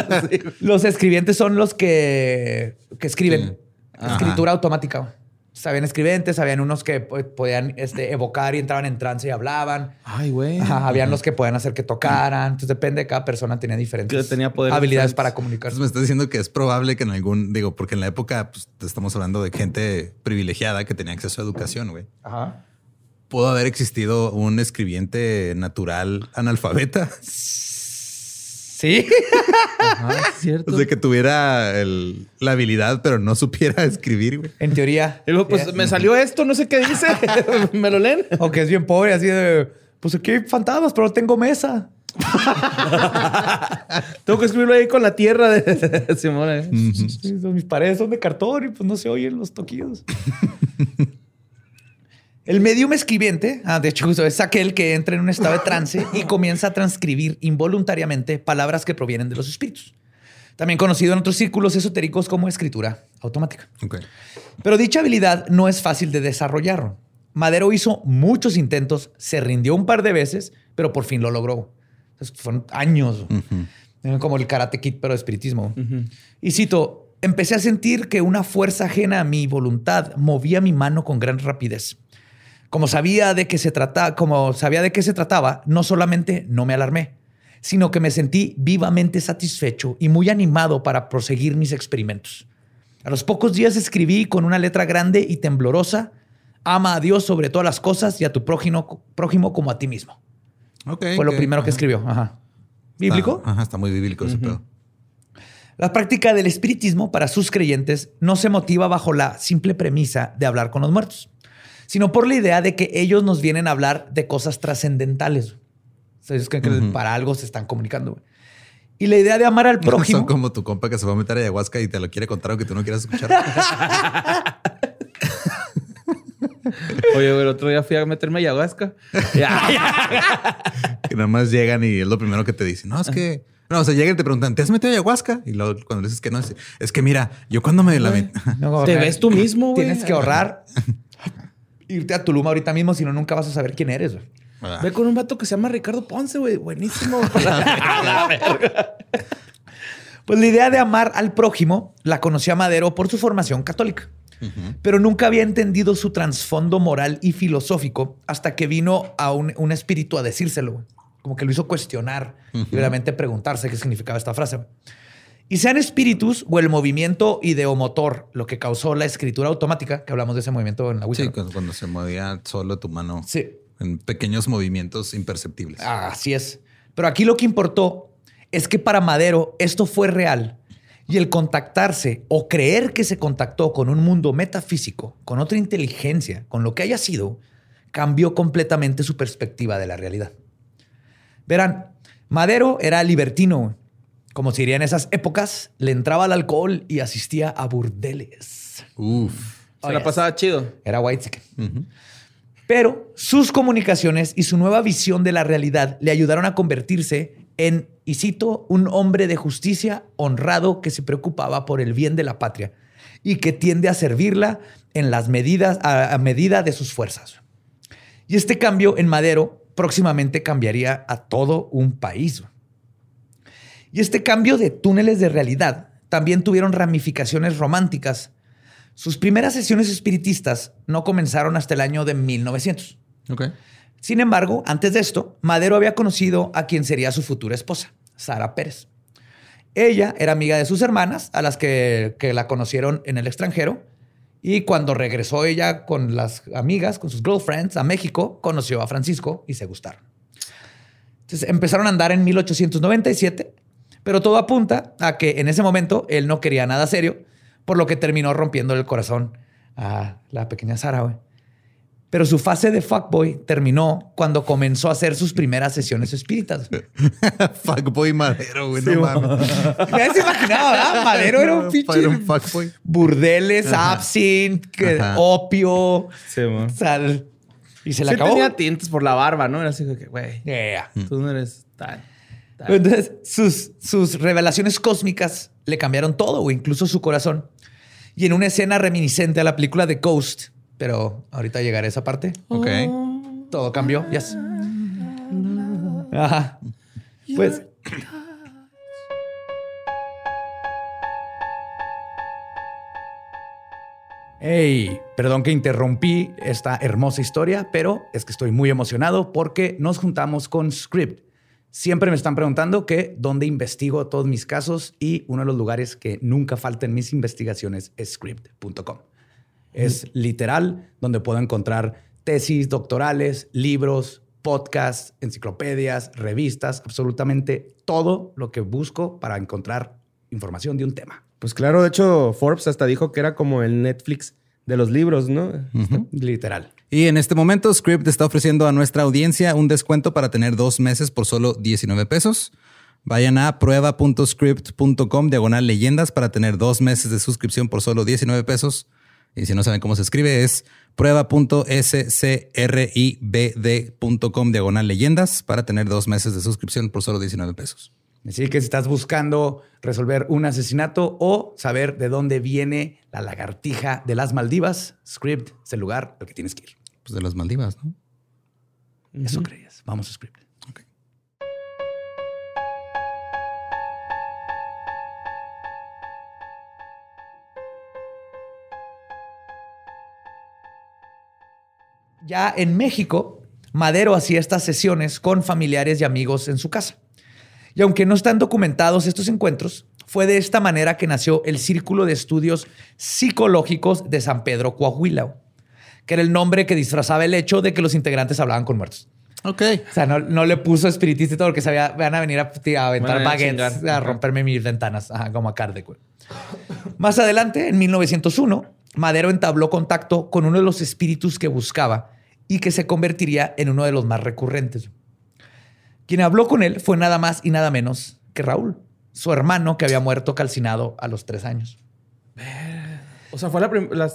Los escribientes son los que, que escriben. Sí. Escritura automática. Sabían escribentes, habían unos que po- podían este, evocar y entraban en trance y hablaban. Ay, güey. Ajá, habían los que podían hacer que tocaran. Entonces depende de cada persona, tenía diferentes Que tenía habilidades diferentes. para comunicarse. Entonces me estás diciendo que es probable que en algún, digo, porque en la época pues, estamos hablando de gente privilegiada que tenía acceso a educación, güey. Ajá. ¿Pudo haber existido un escribiente natural analfabeta? Sí. Ajá, es cierto. O sea, que tuviera el- la habilidad, pero no supiera escribir, güey. en teoría. Y luego, pues me salió esto, no sé qué dice. ¿Me lo leen? O que es bien pobre, así de. Pues aquí hay fantasmas, pero no tengo mesa. Tengo que escribirlo ahí con la tierra de Simón. ¿eh? Mis paredes son de cartón y pues no se oyen los toquillos. El medium escribiente, ah, de hecho, justo es aquel que entra en un estado de trance y comienza a transcribir involuntariamente palabras que provienen de los espíritus. También conocido en otros círculos esotéricos como escritura automática. Pero dicha habilidad no es fácil de desarrollar. Madero hizo muchos intentos, se rindió un par de veces, pero por fin lo logró. Entonces, fueron años. Como el karate kid, pero de espiritismo. Y cito, empecé a sentir que una fuerza ajena a mi voluntad movía mi mano con gran rapidez. Como sabía de qué se trataba, como sabía de qué se trataba, no solamente no me alarmé, sino que me sentí vivamente satisfecho y muy animado para proseguir mis experimentos. A los pocos días escribí con una letra grande y temblorosa, ama a Dios sobre todas las cosas y a tu prójimo, prójimo como a ti mismo. Fue lo primero que escribió. Ajá. ¿Bíblico? Está, ajá, está muy bíblico ese pedo. La práctica del espiritismo para sus creyentes no se motiva bajo la simple premisa de hablar con los muertos, sino por la idea de que ellos nos vienen a hablar de cosas trascendentales. O sea, ellos creen que para algo se están comunicando. Y la idea de amar al prójimo. Son como tu compa que se va a meter a ayahuasca y te lo quiere contar aunque tú no quieras escuchar. Oye, güey, el otro día fui a meterme a ayahuasca. Ya, ya. que nada más llegan y es lo primero que te dicen. No, es que... No, o sea, llegan y te preguntan, ¿te has metido a ayahuasca? Y luego cuando le dices que no, es, es que mira, yo cuando me la metí... No, Te ves tú mismo, güey. Tienes que ahorrar. Irte a Tulum ahorita mismo, si no, nunca vas a saber quién eres. güey. Ve con un vato que se llama Ricardo Ponce, güey. Buenísimo. Pues la idea de amar al prójimo la conoció a Madero por su formación católica, pero nunca había entendido su trasfondo moral y filosófico hasta que vino a un, un espíritu a decírselo. güey. Como que lo hizo cuestionar y realmente preguntarse qué significaba esta frase. güey. Y sean espíritus o el movimiento ideomotor lo que causó la escritura automática, que hablamos de ese movimiento en la Wicca. Sí, ¿no? cuando, cuando se movía solo tu mano Sí. en pequeños movimientos imperceptibles. Así es. Pero aquí lo que importó es que para Madero esto fue real y el contactarse o creer que se contactó con un mundo metafísico, con otra inteligencia, con lo que haya sido, cambió completamente su perspectiva de la realidad. Verán, Madero era libertino. Como se diría en esas épocas, le entraba al alcohol y asistía a burdeles. Uf. Se la pasaba chido. Era white. Pero sus comunicaciones y su nueva visión de la realidad le ayudaron a convertirse en, y cito, un hombre de justicia honrado que se preocupaba por el bien de la patria y que tiende a servirla en las medidas, a, a medida de sus fuerzas. Y este cambio en Madero próximamente cambiaría a todo un país. Y este cambio de túneles de realidad también tuvieron ramificaciones románticas. Sus primeras sesiones espiritistas no comenzaron hasta el año de 1900. Sin embargo, antes de esto, Madero había conocido a quien sería su futura esposa, Sara Pérez. Ella era amiga de sus hermanas, a las que, que la conocieron en el extranjero, y cuando regresó ella con las amigas, con sus girlfriends a México, conoció a Francisco y se gustaron. Entonces empezaron a andar en 1897 pero todo apunta a que en ese momento él no quería nada serio, por lo que terminó rompiendo el corazón a la pequeña Sara, güey. Pero su fase de fuckboy terminó cuando comenzó a hacer sus primeras sesiones espíritas. fuckboy Madero, güey, no mames. Ya se imaginaba, ¿verdad? Madero era un pinche. un fuckboy. Burdeles, absinthe, opio, sal. Y se le acabó. tenía tintes por la barba, ¿no? Era así que, güey, tú no eres tal. Entonces, sus, sus revelaciones cósmicas le cambiaron todo, o incluso su corazón. Y en una escena reminiscente a la película de Ghost, pero ahorita llegaré a esa parte. Ok. Todo cambió, yes. Ajá. Pues. Hey, perdón que interrumpí esta hermosa historia, pero es que estoy muy emocionado porque nos juntamos con Script Siempre me están preguntando que dónde investigo todos mis casos y uno de los lugares que nunca falta en mis investigaciones es script.com. Es literal donde puedo encontrar tesis doctorales, libros, podcasts, enciclopedias, revistas, absolutamente todo lo que busco para encontrar información de un tema. Pues claro, de hecho Forbes hasta dijo que era como el Netflix de los libros, ¿no? Literal. Y en este momento, Script está ofreciendo a nuestra audiencia un descuento para tener dos meses por solo 19 pesos. Vayan a prueba.script.com diagonal leyendas para tener dos meses de suscripción por solo 19 pesos. Y si no saben cómo se escribe, es prueba.scribd.com diagonal leyendas para tener dos meses de suscripción por solo 19 pesos. Así que si estás buscando resolver un asesinato o saber de dónde viene la lagartija de las Maldivas, Script es el lugar al que tienes que ir. Pues de las Maldivas, ¿no? Eso creías. Vamos a Script. Ya en México, Madero hacía estas sesiones con familiares y amigos en su casa. Y aunque no están documentados estos encuentros, fue de esta manera que nació el Círculo de Estudios Psicológicos de San Pedro Coahuila, que era el nombre que disfrazaba el hecho de que los integrantes hablaban con muertos. Ok. O sea, no, le puso espiritista y todo, porque sabía, van a venir a, aventar baguettes, a, romperme mis ventanas, como a Cardec. Más adelante, en 1901, Madero entabló contacto con uno de los espíritus que buscaba y que se convertiría en uno de los más recurrentes. Quien habló con él fue nada más y nada menos que Raúl, su hermano que había muerto calcinado a los tres años. O sea, fue la primera.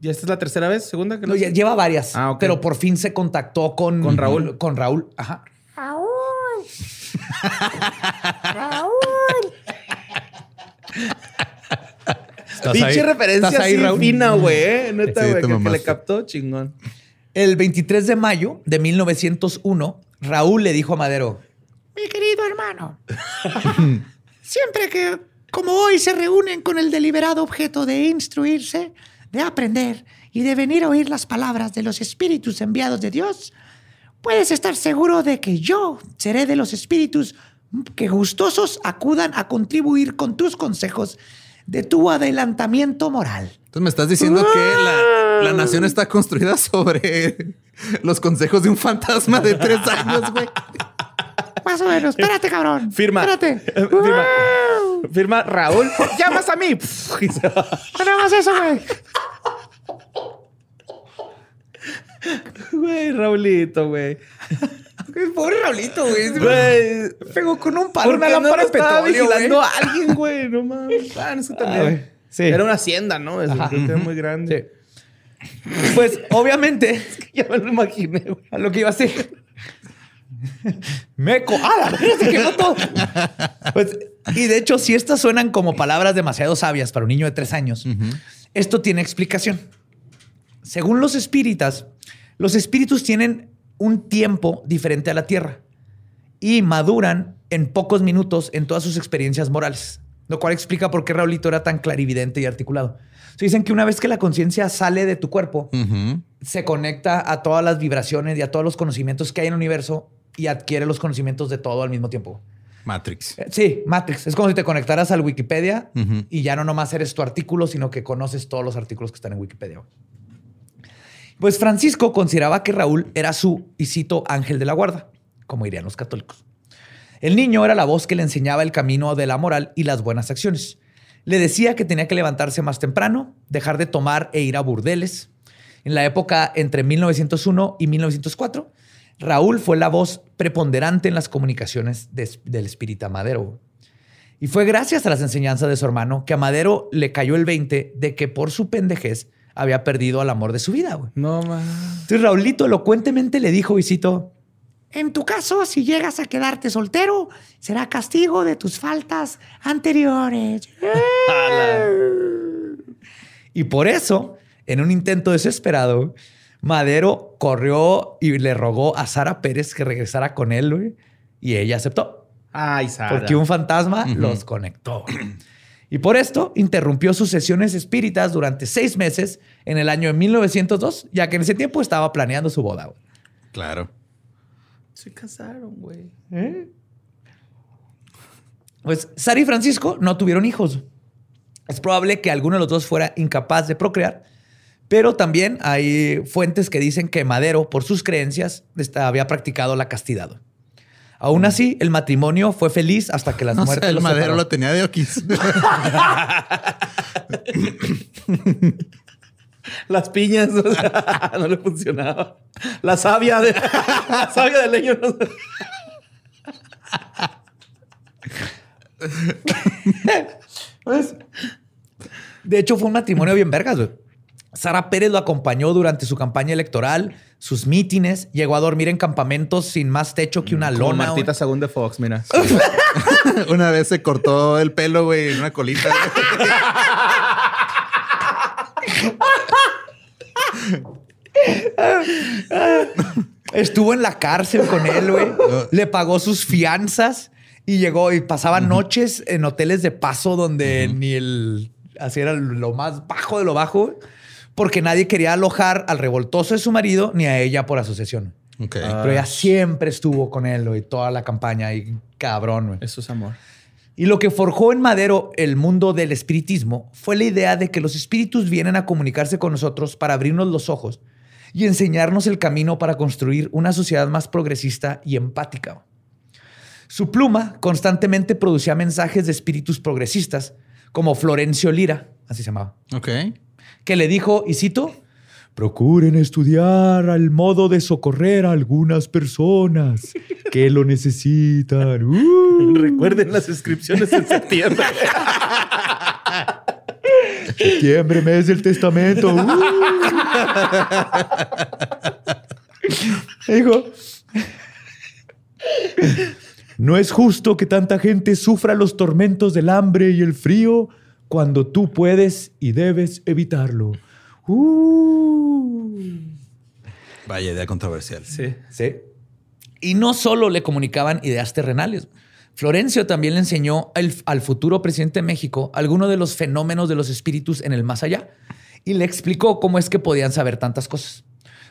¿Ya esta es la tercera vez? ¿Segunda? Que no, lleva varias. Ah, Pero por fin se contactó con, con Raúl. Con Raúl. Ajá. Raúl. Raúl. Pinche referencia ahí, así fina, güey. ¿eh? Neta, güey, que, le captó chingón. El 23 de mayo de 1901, Raúl le dijo a Madero, mi querido hermano, siempre que como hoy se reúnen con el deliberado objeto de instruirse, de aprender y de venir a oír las palabras de los espíritus enviados de Dios, puedes estar seguro de que yo seré de los espíritus que gustosos acudan a contribuir con tus consejos de tu adelantamiento moral. Entonces me estás diciendo que la, la nación está construida sobre los consejos de un fantasma de tres años, güey. Más o menos. Espérate, cabrón. Firma. Espérate. Firma. Firma Raúl. Llamas a mí. Nada más eso, güey. Güey, Raulito, güey. Pobre Raulito, güey. Güey. Pegó con un palo una lámpara de petróleo, vigilando a alguien, güey. No mames. Ah, no también. sí. Era una hacienda, ¿no? Es era muy grande. Sí. Pues obviamente, es que ya me lo imaginé güey, a lo que iba a hacer. Meco, ¡ah! Se quemó todo. Pues, y de hecho, si estas suenan como palabras demasiado sabias para un niño de tres años, esto tiene explicación. Según los espíritas, los espíritus tienen un tiempo diferente a la Tierra y maduran en pocos minutos en todas sus experiencias morales, lo cual explica por qué Raulito era tan clarividente y articulado. Se dicen que una vez que la conciencia sale de tu cuerpo, se conecta a todas las vibraciones y a todos los conocimientos que hay en el universo y adquiere los conocimientos de todo al mismo tiempo. Matrix. Eh, Sí, Matrix. Es como si te conectaras al Wikipedia y ya no nomás eres tu artículo, sino que conoces todos los artículos que están en Wikipedia. Pues Francisco consideraba que Raúl era su, y cito, ángel de la guarda, como dirían los católicos. El niño era la voz que le enseñaba el camino de la moral y las buenas acciones. Le decía que tenía que levantarse más temprano, dejar de tomar e ir a burdeles. En la época entre 1901 y 1904, Raúl fue la voz preponderante en las comunicaciones de- del espírita Madero. Y fue gracias a las enseñanzas de su hermano que a Madero le cayó el 20 de que por su pendejez había perdido al amor de su vida. güey. No más. Entonces Raulito elocuentemente le dijo, y cito, En tu caso, si llegas a quedarte soltero, será castigo de tus faltas anteriores. Y por eso, en un intento desesperado, Madero corrió y le rogó a Sara Pérez que regresara con él, güey, y ella aceptó, Ay, Sara. porque un fantasma los conectó. Y por esto interrumpió sus sesiones espíritas durante seis meses en el año de 1902, ya que en ese tiempo estaba planeando su boda. güey. Claro. Se casaron, güey. Pues Sara y Francisco no tuvieron hijos. Es probable que alguno de los dos fuera incapaz de procrear, pero también hay fuentes que dicen que Madero, por sus creencias, había practicado la castidad. Aún así, el matrimonio fue feliz hasta que las No sé, muertes el los madero lo tenía de Oquis. Las piñas o sea, no le funcionaba. La savia de la savia de leño no Pues, de hecho, fue un matrimonio bien vergas. güey. Sara Pérez lo acompañó durante su campaña electoral, sus mítines, llegó a dormir en campamentos sin más techo que una Como lona. Martita Sagún de Fox, mira. Una vez se cortó el pelo, güey, en una colita. Estuvo en la cárcel con él, güey. Le pagó sus fianzas y llegó y pasaba noches en hoteles de paso donde ni el así era lo más bajo de lo bajo, porque nadie quería alojar al revoltoso de su marido ni a ella por asociación. Ok. Pero ella siempre estuvo con él, güey, toda la campaña y cabrón. Eso es amor. Y lo que forjó en Madero el mundo del espiritismo fue la idea de que los espíritus vienen a comunicarse con nosotros para abrirnos los ojos y enseñarnos el camino para construir una sociedad más progresista y empática. Su pluma constantemente producía mensajes de espíritus progresistas, como Florencio Lira, así se llamaba, Ok. Que le dijo, y cito, Procuren estudiar al modo de socorrer a algunas personas que lo necesitan. Uh. Recuerden las inscripciones en septiembre. Septiembre, mes del testamento. Uh. Dijo, no es justo que tanta gente sufra los tormentos del hambre y el frío cuando tú puedes y debes evitarlo. Uh. Vaya idea controversial. Sí. Sí. Y no solo le comunicaban ideas terrenales. Florencio también le enseñó al, al futuro presidente de México algunos de los fenómenos de los espíritus en el más allá y le explicó cómo es que podían saber tantas cosas.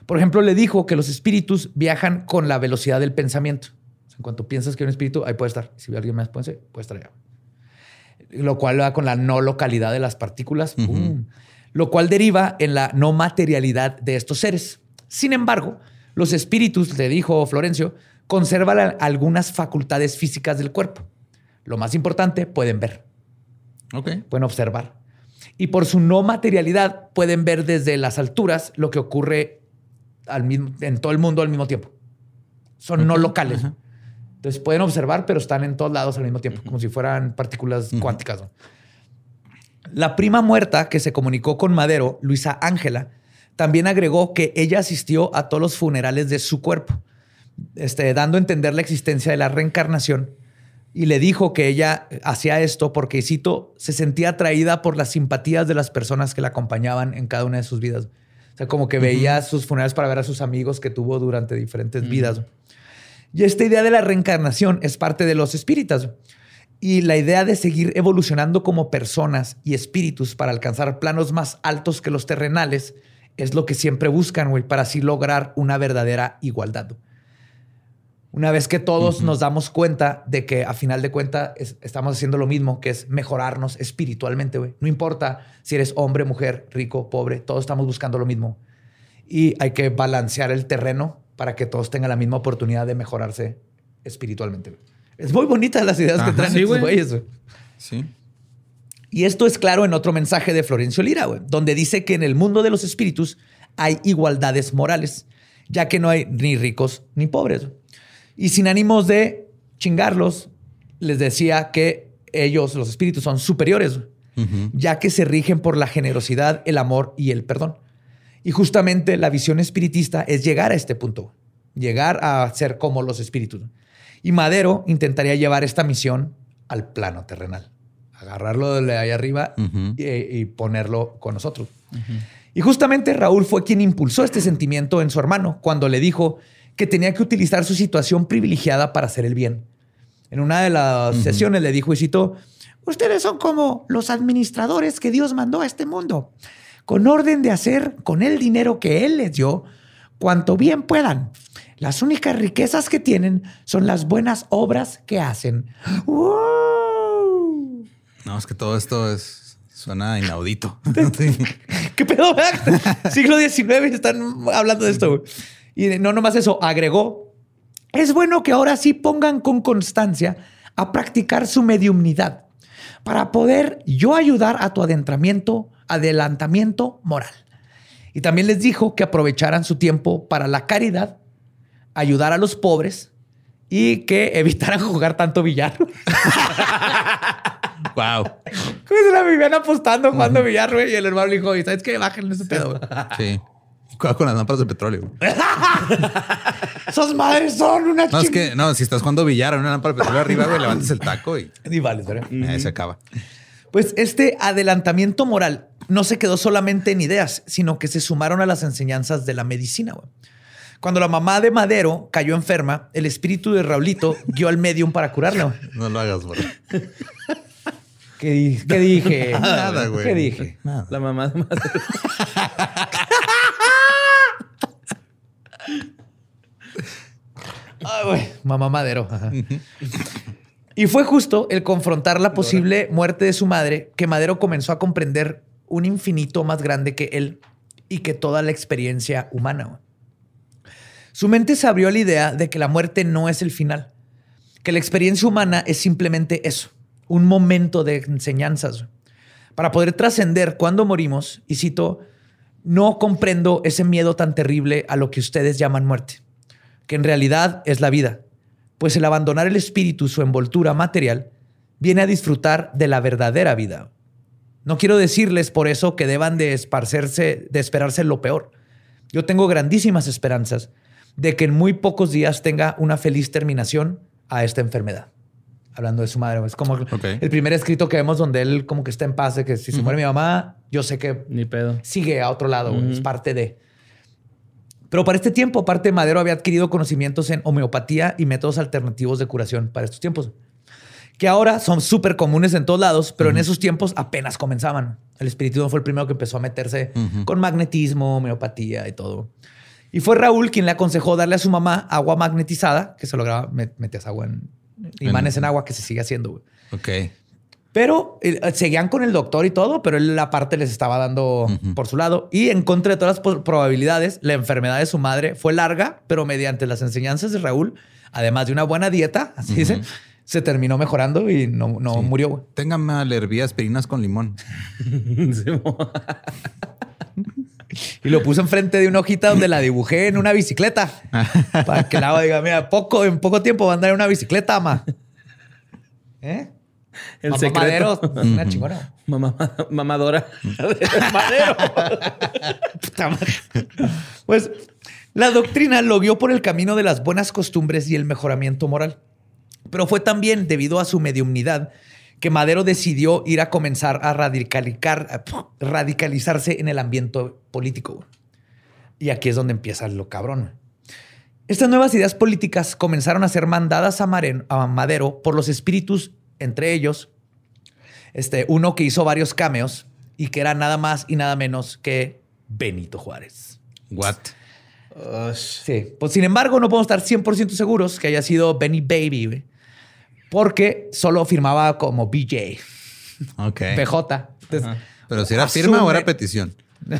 Por ejemplo, le dijo que los espíritus viajan con la velocidad del pensamiento. O sea, en cuanto piensas que hay un espíritu, ahí puede estar. Si alguien más puede ser, puede estar allá. Lo cual va con la no localidad de las partículas. Lo cual deriva en la no materialidad de estos seres. Sin embargo, los espíritus, le dijo Florencio, conservan algunas facultades físicas del cuerpo. Lo más importante, pueden ver, Ok. pueden observar. Y por su no materialidad, pueden ver desde las alturas lo que ocurre al mismo- en todo el mundo al mismo tiempo. Son no locales. Entonces pueden observar, pero están en todos lados al mismo tiempo, como si fueran partículas cuánticas. ¿no? La prima muerta que se comunicó con Madero, Luisa Ángela, También agregó que ella asistió a todos los funerales de su cuerpo, este, dando a entender la existencia de la reencarnación. Y le dijo que ella hacía esto porque, cito, se sentía atraída por las simpatías de las personas que la acompañaban en cada una de sus vidas. O sea, como que veía sus funerales para ver a sus amigos que tuvo durante diferentes vidas. Y esta idea de la reencarnación es parte de los espíritas. Y la idea de seguir evolucionando como personas y espíritus para alcanzar planos más altos que los terrenales es lo que siempre buscan, güey, para así lograr una verdadera igualdad. Una vez que todos nos damos cuenta de que a final de cuentas estamos haciendo lo mismo, que es mejorarnos espiritualmente, güey. No importa si eres hombre, mujer, rico, pobre, todos estamos buscando lo mismo. Y hay que balancear el terreno para que todos tengan la misma oportunidad de mejorarse espiritualmente. Es muy bonita las ideas que traen estos güeyes. Güey. Sí. Y esto es claro en otro mensaje de Florencio Lira, güey, donde dice que en el mundo de los espíritus hay igualdades morales, ya que no hay ni ricos ni pobres. Y sin ánimos de chingarlos, les decía que ellos, los espíritus, son superiores, ya que se rigen por la generosidad, el amor y el perdón. Y justamente la visión espiritista es llegar a este punto, llegar a ser como los espíritus. Y Madero intentaría llevar esta misión al plano terrenal, agarrarlo de ahí arriba y, ponerlo con nosotros. Y justamente Raúl fue quien impulsó este sentimiento en su hermano cuando le dijo que tenía que utilizar su situación privilegiada para hacer el bien. En una de las sesiones le dijo y citó, ustedes son como los administradores que Dios mandó a este mundo, con orden de hacer con el dinero que Él les dio cuanto bien puedan. Las únicas riquezas que tienen son las buenas obras que hacen. No, es que todo esto es suena inaudito. ¿Qué pedo? Siglo XIX están hablando de esto. Y no nomás eso, agregó, es bueno que ahora sí pongan con constancia a practicar su mediumnidad para poder yo ayudar a tu adentramiento, adelantamiento moral. Y también les dijo que aprovecharan su tiempo para la caridad ayudar a los pobres y que evitaran jugar tanto billar. wow. ¿Cómo se la vivían apostando jugando billar, güey? Y el hermano le dijo, ¿sabes qué? Bájenle ese pedo, Sí. con las lámparas de petróleo. Esas madres son una No, es que, no, si estás jugando billar en una lámpara de petróleo arriba, güey, levantas el taco y... Y vale, se acaba. Pues este adelantamiento moral no se quedó solamente en ideas, sino que se sumaron a las enseñanzas de la medicina, güey. Cuando la mamá de Madero cayó enferma, el espíritu de Raulito guió al medium para curarla. No lo hagas, güey. ¿Qué, dije? Nada, güey. ¿Qué dije? La mamá de Madero. Ay, güey. Mamá Madero. Y fue justo el confrontar la posible muerte de su madre que Madero comenzó a comprender un infinito más grande que él y que toda la experiencia humana. Su mente se abrió a la idea de que la muerte no es el final, que la experiencia humana es simplemente eso, un momento de enseñanzas. Para poder trascender cuando morimos, y cito, no comprendo ese miedo tan terrible a lo que ustedes llaman muerte, que en realidad es la vida, pues el abandonar el espíritu, su envoltura material, viene a disfrutar de la verdadera vida. No quiero decirles por eso que deban de esparcerse, de esperarse lo peor. Yo tengo grandísimas esperanzas de que en muy pocos días tenga una feliz terminación a esta enfermedad. Hablando de su madre. Es como el primer escrito que vemos donde él como que está en paz de que si se muere mi mamá, yo sé que Ni pedo. sigue a otro lado, es parte de. Pero para este tiempo, aparte, Madero había adquirido conocimientos en homeopatía y métodos alternativos de curación para estos tiempos, que ahora son súper comunes en todos lados, pero en esos tiempos apenas comenzaban. El espiritismo fue el primero que empezó a meterse con magnetismo, homeopatía y todo. Y fue Raúl quien le aconsejó darle a su mamá agua magnetizada, que se lograba, metías agua en imanes en agua, que se sigue haciendo. Güey. Ok. Pero eh, seguían con el doctor y todo, pero él la parte les estaba dando por su lado. Y en contra de todas las probabilidades, la enfermedad de su madre fue larga, pero mediante las enseñanzas de Raúl, además de una buena dieta, así dice, se terminó mejorando y no, no murió. Téngame alergia aspirinas con limón. Y lo puse enfrente de una hojita donde la dibujé en una bicicleta. para que la diga, mira, poco, en poco tiempo va a andar en una bicicleta, ama. ¿Eh? El Mamá secreto. Madero, una chingona. Mamá, mamadora. Madero. Puta madre. Pues la doctrina lo guió por el camino de las buenas costumbres y el mejoramiento moral. Pero fue también debido a su mediumnidad que Madero decidió ir a comenzar a radicalicar- a radicalizarse en el ambiente político. Y aquí es donde empieza lo cabrón. Estas nuevas ideas políticas comenzaron a ser mandadas a, Maren- a Madero por los espíritus, entre ellos, este, uno que hizo varios cameos y que era nada más y nada menos que Benito Juárez. What? Sí. Pues sin embargo, no podemos estar 100% seguros que haya sido Benny Baby, güey, porque solo firmaba como BJ, Ok. PJ. Entonces, Pero si era firma o era petición.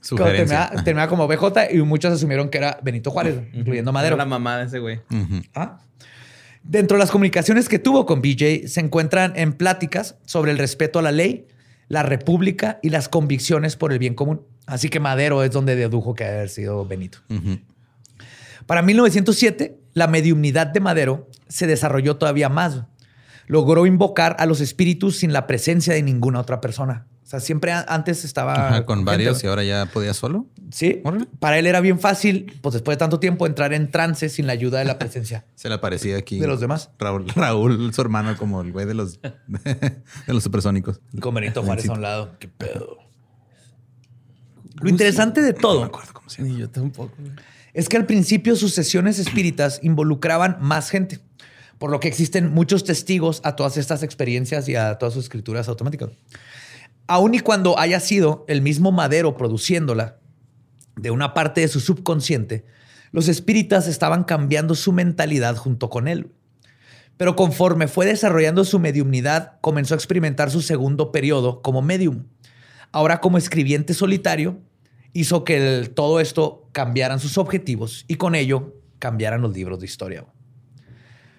Sugerencia. terminaba, terminaba como BJ y muchos asumieron que era Benito Juárez, incluyendo Madero. Era la mamá de ese güey. Ujú. Ah. Dentro de las comunicaciones que tuvo con BJ se encuentran en pláticas sobre el respeto a la ley, la república y las convicciones por el bien común. Así que Madero es donde dedujo que haber sido Benito. Para 1907, la mediumnidad de Madero se desarrolló todavía más. Logró invocar a los espíritus sin la presencia de ninguna otra persona. O sea, siempre antes estaba Ajá, con gente, varios y ahora ya podía solo. Sí, Órale. para él era bien fácil, pues después de tanto tiempo, entrar en trance sin la ayuda de la presencia Se le aparecía aquí. de los demás. Raúl, Raúl, su hermano, como el güey de los, de los supersónicos. Con Benito Juárez a un lado. ¿Qué pedo? Lo interesante de No todo me acuerdo cómo se llama. Ni yo tampoco. es que al principio sus sesiones espíritas involucraban más gente, por lo que existen muchos testigos a todas estas experiencias y a todas sus escrituras automáticas. Aun y cuando haya sido el mismo Madero produciéndola de una parte de su subconsciente, los espíritas estaban cambiando su mentalidad junto con él. Pero conforme fue desarrollando su mediumnidad, comenzó a experimentar su segundo periodo como medium. Ahora como escribiente solitario, hizo que el- todo esto cambiaran sus objetivos y con ello cambiaran los libros de historia.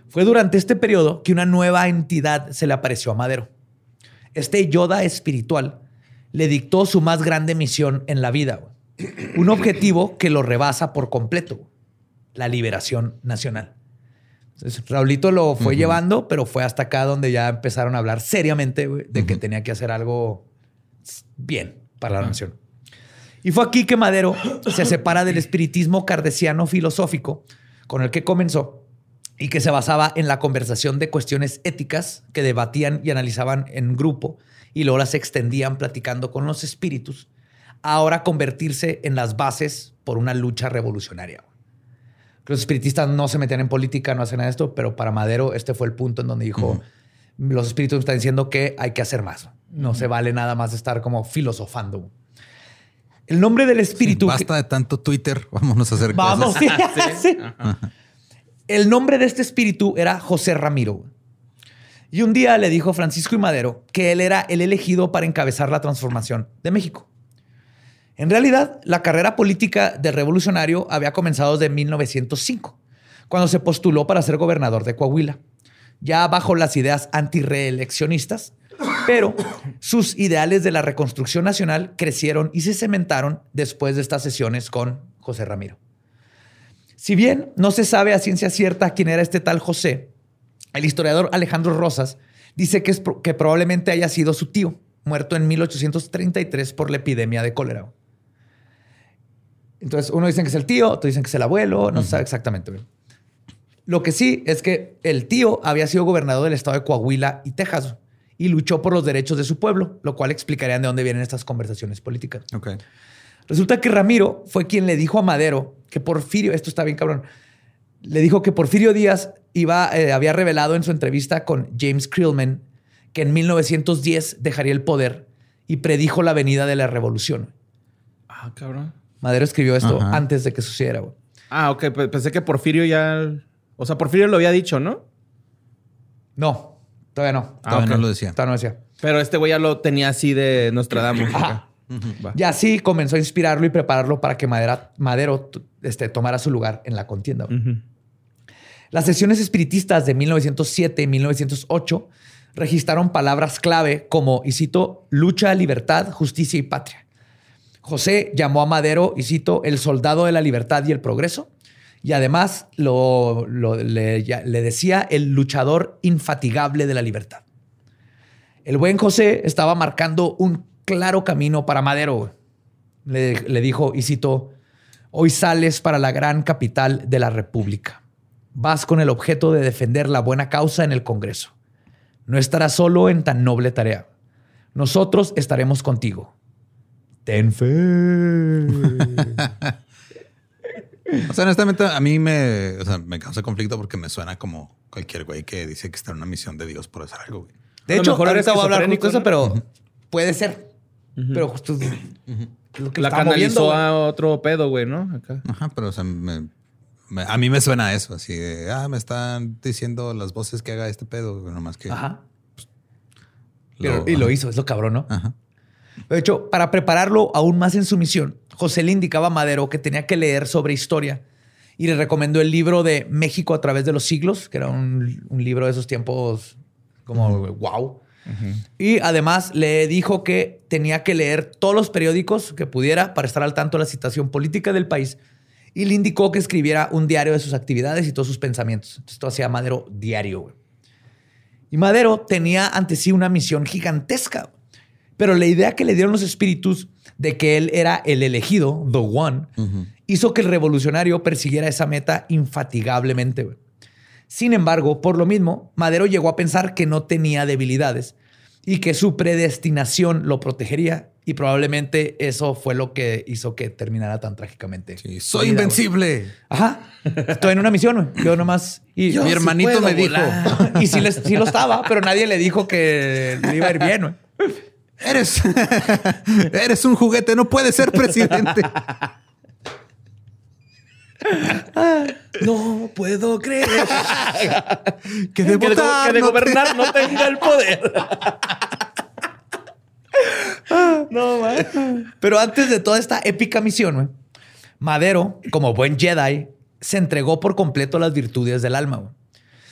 Fue durante este periodo que una nueva entidad se le apareció a Madero. Este Yoda espiritual le dictó su más grande misión en la vida. güey. Un objetivo que lo rebasa por completo. güey. La liberación nacional. Entonces, Raulito lo fue llevando, pero fue hasta acá donde ya empezaron a hablar seriamente güey, de que tenía que hacer algo bien para la nación. Y fue aquí que Madero se separa del espiritismo cardesiano filosófico con el que comenzó y que se basaba en la conversación de cuestiones éticas que debatían y analizaban en grupo y luego las extendían platicando con los espíritus, ahora convertirse en las bases por una lucha revolucionaria. Los espiritistas no se metían en política, no hacen nada de esto, pero para Madero este fue el punto en donde dijo, los espíritus están diciendo que hay que hacer más. No se vale nada más estar como filosofando. El nombre del espíritu... Basta de tanto Twitter. Vámonos a hacer Vamos, cosas. sí, sí. El nombre de este espíritu era José Ramiro. Y un día le dijo Francisco y Madero que él era el elegido para encabezar la transformación de México. En realidad, la carrera política del revolucionario había comenzado desde 1905, cuando se postuló para ser gobernador de Coahuila, ya bajo las ideas antireeleccionistas, pero sus ideales de la reconstrucción nacional crecieron y se cementaron después de estas sesiones con José Ramiro. Si bien no se sabe a ciencia cierta quién era este tal José, el historiador Alejandro Rosas dice que, es pro- que probablemente haya sido su tío, muerto en 1833 por la epidemia de cólera. Entonces, uno dicen que es el tío, otro dicen que es el abuelo, no se sabe exactamente. Lo que sí es que el tío había sido gobernador del estado de Coahuila y Texas y luchó por los derechos de su pueblo, lo cual explicarían de dónde vienen estas conversaciones políticas. Resulta que Ramiro fue quien le dijo a Madero que Porfirio, esto está bien cabrón, le dijo que Porfirio Díaz iba, eh, había revelado en su entrevista con James Krillman que en 1910 dejaría el poder y predijo la venida de la revolución. Ah, cabrón. Madero escribió esto Ajá. antes de que sucediera. güey. Ah, ok. pe- Pensé que Porfirio ya. O sea, Porfirio lo había dicho, ¿no? No, todavía no. Ah, Todavía ok. no lo decía. Todavía no decía. Pero este güey ya lo tenía así de Nostradamus. Ajá. Y así comenzó a inspirarlo y prepararlo para que Madera- Madero este, tomara su lugar en la contienda. Las sesiones espiritistas de 1907 y 1908 registraron palabras clave como, y cito, lucha, libertad, justicia y patria. José llamó a Madero, y cito, el soldado de la libertad y el progreso, Y además lo, lo- le, ya- le decía el luchador infatigable de la libertad. El buen José estaba marcando un claro camino para Madero. Le, le dijo, y citó, hoy sales para la gran capital de la República. Vas con el objeto de defender la buena causa en el Congreso. No estarás solo en tan noble tarea. Nosotros estaremos contigo. Ten fe. O sea, honestamente, a mí me, o sea, me causa conflicto porque me suena como cualquier güey que dice que está en una misión de Dios por hacer algo. Güey. De hecho, mejor ahorita voy a hablar de eso, esquizofrénico, pero puede ser. Pero justo lo que La moviendo, canalizó a otro pedo, güey, ¿no? Acá. Ajá, pero o sea, me- me- a mí me suena eso, así de, ah, me están diciendo las voces que haga este pedo, güey, nomás que... Ajá. lo- Pero- y lo hizo, es lo cabrón, ¿no? Ajá. De hecho, para prepararlo aún más en su misión, José le indicaba a Madero que tenía que leer sobre historia y le recomendó el libro de México a través de los siglos, que era un, un libro de esos tiempos como wow. Y además le dijo que tenía que leer todos los periódicos que pudiera para estar al tanto de la situación política del país y le indicó que escribiera un diario de sus actividades y todos sus pensamientos. Entonces, esto hacía Madero diario. güey. Y Madero tenía ante sí una misión gigantesca. Pero la idea que le dieron los espíritus de que él era el elegido, the one, hizo que el revolucionario persiguiera esa meta infatigablemente. güey. Sin embargo, por lo mismo, Madero llegó a pensar que no tenía debilidades y que su predestinación lo protegería. Y probablemente eso fue lo que hizo que terminara tan trágicamente. Sí, soy vida, invencible. Ajá. Estoy en una misión. Yo nomás. Y, Mi hermanito me dijo, y sí, les- sí lo estaba, pero nadie le dijo que le iba a ir bien, güey. eres, eres un juguete, no puedes ser presidente. No puedo creer. que de Que de, votar, que de no te- gobernar no tenga el poder. No, man. Pero antes de toda esta épica misión, Madero, como buen Jedi, se entregó por completo a las virtudes del alma.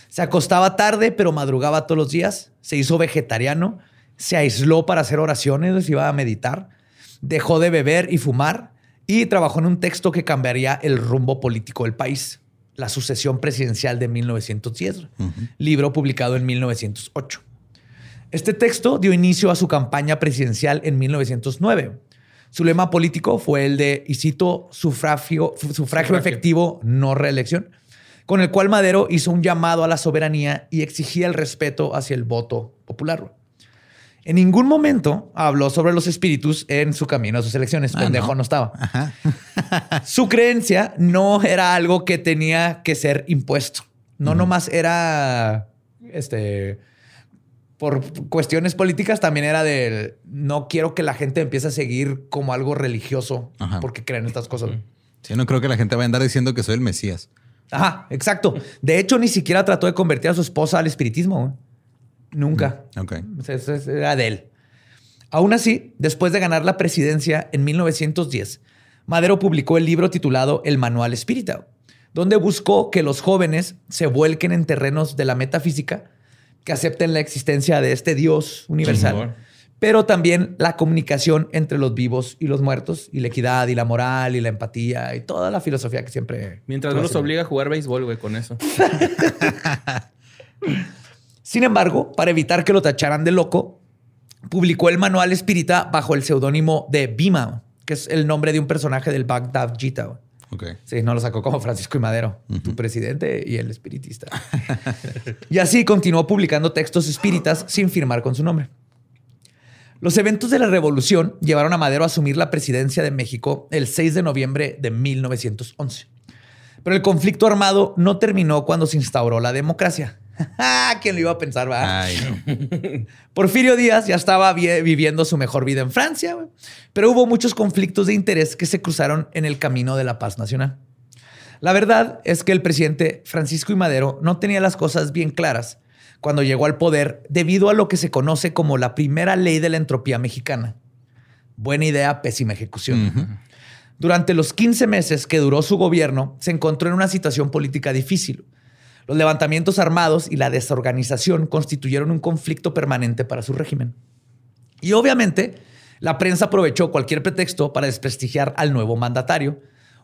Se acostaba tarde, pero madrugaba todos los días. Se hizo vegetariano. Se aisló para hacer oraciones, iba a meditar. Dejó de beber y fumar. Y trabajó en un texto que cambiaría el rumbo político del país. La sucesión presidencial de 1910. Libro publicado en 1908. Este texto dio inicio a su campaña presidencial en 1909. Su lema político fue el de, y cito, sufragio, sufragio, Sufragio. efectivo, no reelección, con el cual Madero hizo un llamado a la soberanía y exigía el respeto hacia el voto popular. En ningún momento habló sobre los espíritus en su camino a sus elecciones. Ah, Pendejo no. no estaba. Su creencia no era algo que tenía que ser impuesto. No nomás era este por cuestiones políticas también era de no quiero que la gente empiece a seguir como algo religioso Ajá. porque creen estas cosas. Sí, no creo que la gente vaya a andar diciendo que soy el Mesías. Ajá, exacto. De hecho, ni siquiera trató de convertir a su esposa al espiritismo. Nunca. Ok. O sea, eso es- era de él. Aún así, después de ganar la presidencia en 1910, Madero publicó el libro titulado El Manual Espírita, donde buscó que los jóvenes se vuelquen en terrenos de la metafísica, que acepten la existencia de este Dios universal, pero también la comunicación entre los vivos y los muertos, y la equidad y la moral y la empatía y toda la filosofía que siempre... Mientras no los obliga a jugar béisbol, güey, con eso. Sin embargo, para evitar que lo tacharan de loco, publicó el manual espírita bajo el seudónimo de Bima, que es el nombre de un personaje del Baghdad Gita. güey. Ok. Sí, no lo sacó como Francisco y Madero, tu presidente y el espiritista. y así continuó publicando textos espíritas sin firmar con su nombre. Los eventos de la revolución llevaron a Madero a asumir la presidencia de México el 6 de noviembre de 1911. Pero el conflicto armado no terminó cuando se instauró la democracia. ¿Quién lo iba a pensar? va? Ay, no. Porfirio Díaz ya estaba vi- viviendo su mejor vida en Francia, pero hubo muchos conflictos de interés que se cruzaron en el camino de la paz nacional. La verdad es que el presidente Francisco I. Madero no tenía las cosas bien claras cuando llegó al poder debido a lo que se conoce como la primera ley de la entropía mexicana. Buena idea, pésima ejecución. Durante los 15 meses que duró su gobierno, se encontró en una situación política difícil. Los levantamientos armados y la desorganización constituyeron un conflicto permanente para su régimen. Y obviamente, la prensa aprovechó cualquier pretexto para desprestigiar al nuevo mandatario,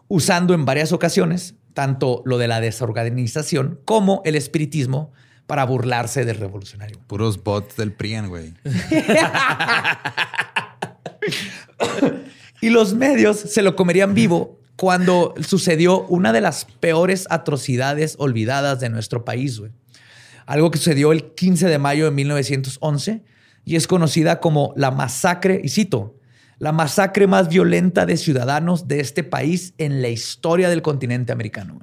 usando en varias ocasiones tanto lo de la desorganización como el espiritismo para burlarse del revolucionario. Puros bots del PRIAN, güey. y los medios se lo comerían vivo cuando sucedió una de las peores atrocidades olvidadas de nuestro país. Algo que sucedió el 15 de mayo de 1911 y es conocida como la masacre, y cito, la masacre más violenta de ciudadanos de este país en la historia del continente americano.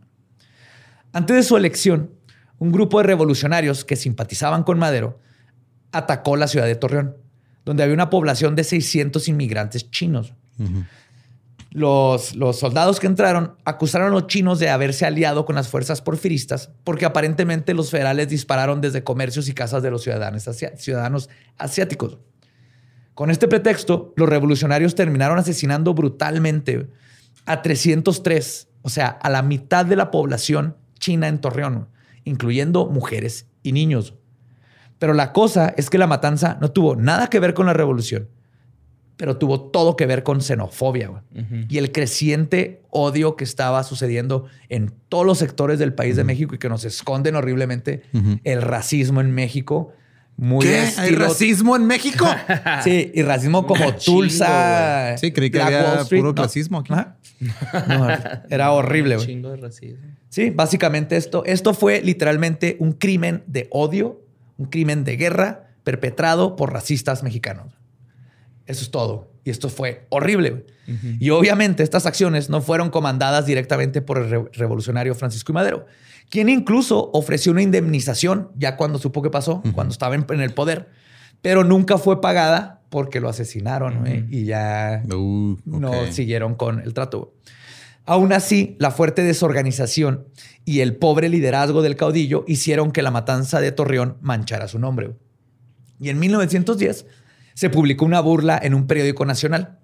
Antes de su elección, un grupo de revolucionarios que simpatizaban con Madero atacó la ciudad de Torreón, donde había una población de 600 inmigrantes chinos. Los, soldados que entraron acusaron a los chinos de haberse aliado con las fuerzas porfiristas porque aparentemente los federales dispararon desde comercios y casas de los ciudadanos asiáticos. Con este pretexto, los revolucionarios terminaron asesinando brutalmente a 303, o sea, a la mitad de la población china en Torreón incluyendo mujeres y niños. Pero la cosa es que la matanza no tuvo nada que ver con la revolución, pero tuvo todo que ver con xenofobia y el creciente odio que estaba sucediendo en todos los sectores del país de México y que nos esconden horriblemente el racismo en México. Muy ¿Qué? ¿Hay racismo en México? sí, y racismo como Tulsa. sí, creí que había puro racismo aquí. era horrible. Un chingo de racismo. Sí, básicamente esto, esto fue literalmente un crimen de odio, un crimen de guerra perpetrado por racistas mexicanos. Eso es todo. Y esto fue horrible. Y obviamente estas acciones no fueron comandadas directamente por el revolucionario Francisco y Madero, quien incluso ofreció una indemnización ya cuando supo que pasó, cuando estaba en, el poder, pero nunca fue pagada porque lo asesinaron y ya uh, no siguieron con el trato. Aún así, la fuerte desorganización y el pobre liderazgo del caudillo hicieron que la matanza de Torreón manchara su nombre. Y en 1910 se publicó una burla en un periódico nacional.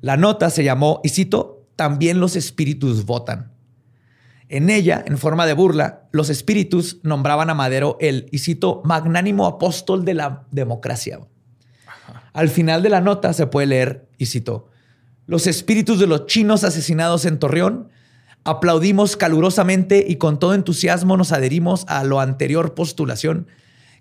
La nota se llamó, y cito, También los espíritus votan. En ella, en forma de burla, los espíritus nombraban a Madero el, y cito, magnánimo apóstol de la democracia. Al final de la nota se puede leer, y cito, los espíritus de los chinos asesinados en Torreón, aplaudimos calurosamente y con todo entusiasmo nos adherimos a lo anterior postulación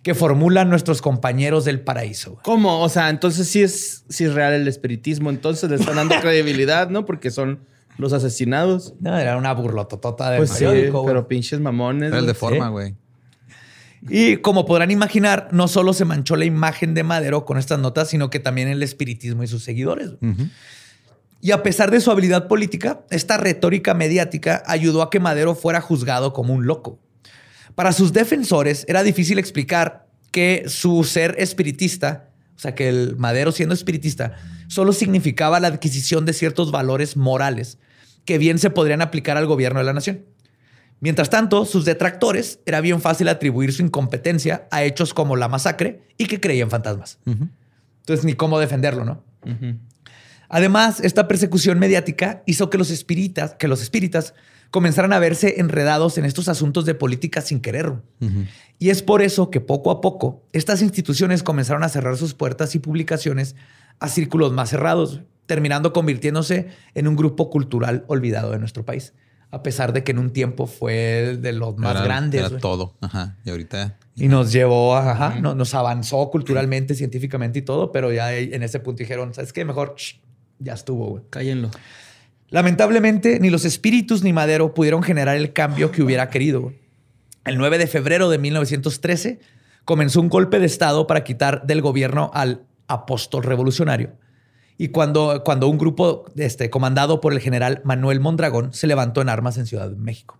que formulan nuestros compañeros del paraíso. ¿Cómo? O sea, entonces sí es, sí es real el espiritismo, entonces le están dando credibilidad, ¿no? Porque son los asesinados. No, era una burlototota de pues periódico, pero pinches mamones. Era el de forma, güey. Y como podrán imaginar, no solo se manchó la imagen de Madero con estas notas, sino que también el espiritismo y sus seguidores. Y a pesar de su habilidad política, esta retórica mediática ayudó a que Madero fuera juzgado como un loco. Para sus defensores era difícil explicar que su ser espiritista, o sea, que el Madero siendo espiritista, solo significaba la adquisición de ciertos valores morales que bien se podrían aplicar al gobierno de la nación. Mientras tanto, sus detractores era bien fácil atribuir su incompetencia a hechos como la masacre y que creían fantasmas. Entonces, ni cómo defenderlo, ¿no? Además, esta persecución mediática hizo que los espíritas, que los espíritas comenzaran a verse enredados en estos asuntos de política sin querer. Y es por eso que poco a poco estas instituciones comenzaron a cerrar sus puertas y publicaciones a círculos más cerrados, terminando convirtiéndose en un grupo cultural olvidado de nuestro país. A pesar de que en un tiempo fue de los más grandes. Era todo. Ajá. Y ahorita. Y nos llevó, ajá, nos avanzó culturalmente, científicamente y todo, pero ya en ese punto dijeron, ¿sabes qué? Mejor ya estuvo, güey. Cállenlo. Lamentablemente, ni los espíritus ni Madero pudieron generar el cambio que hubiera querido. El 9 de febrero de 1913 comenzó un golpe de Estado para quitar del gobierno al apóstol revolucionario. Y cuando, cuando un grupo este, comandado por el general Manuel Mondragón se levantó en armas en Ciudad de México.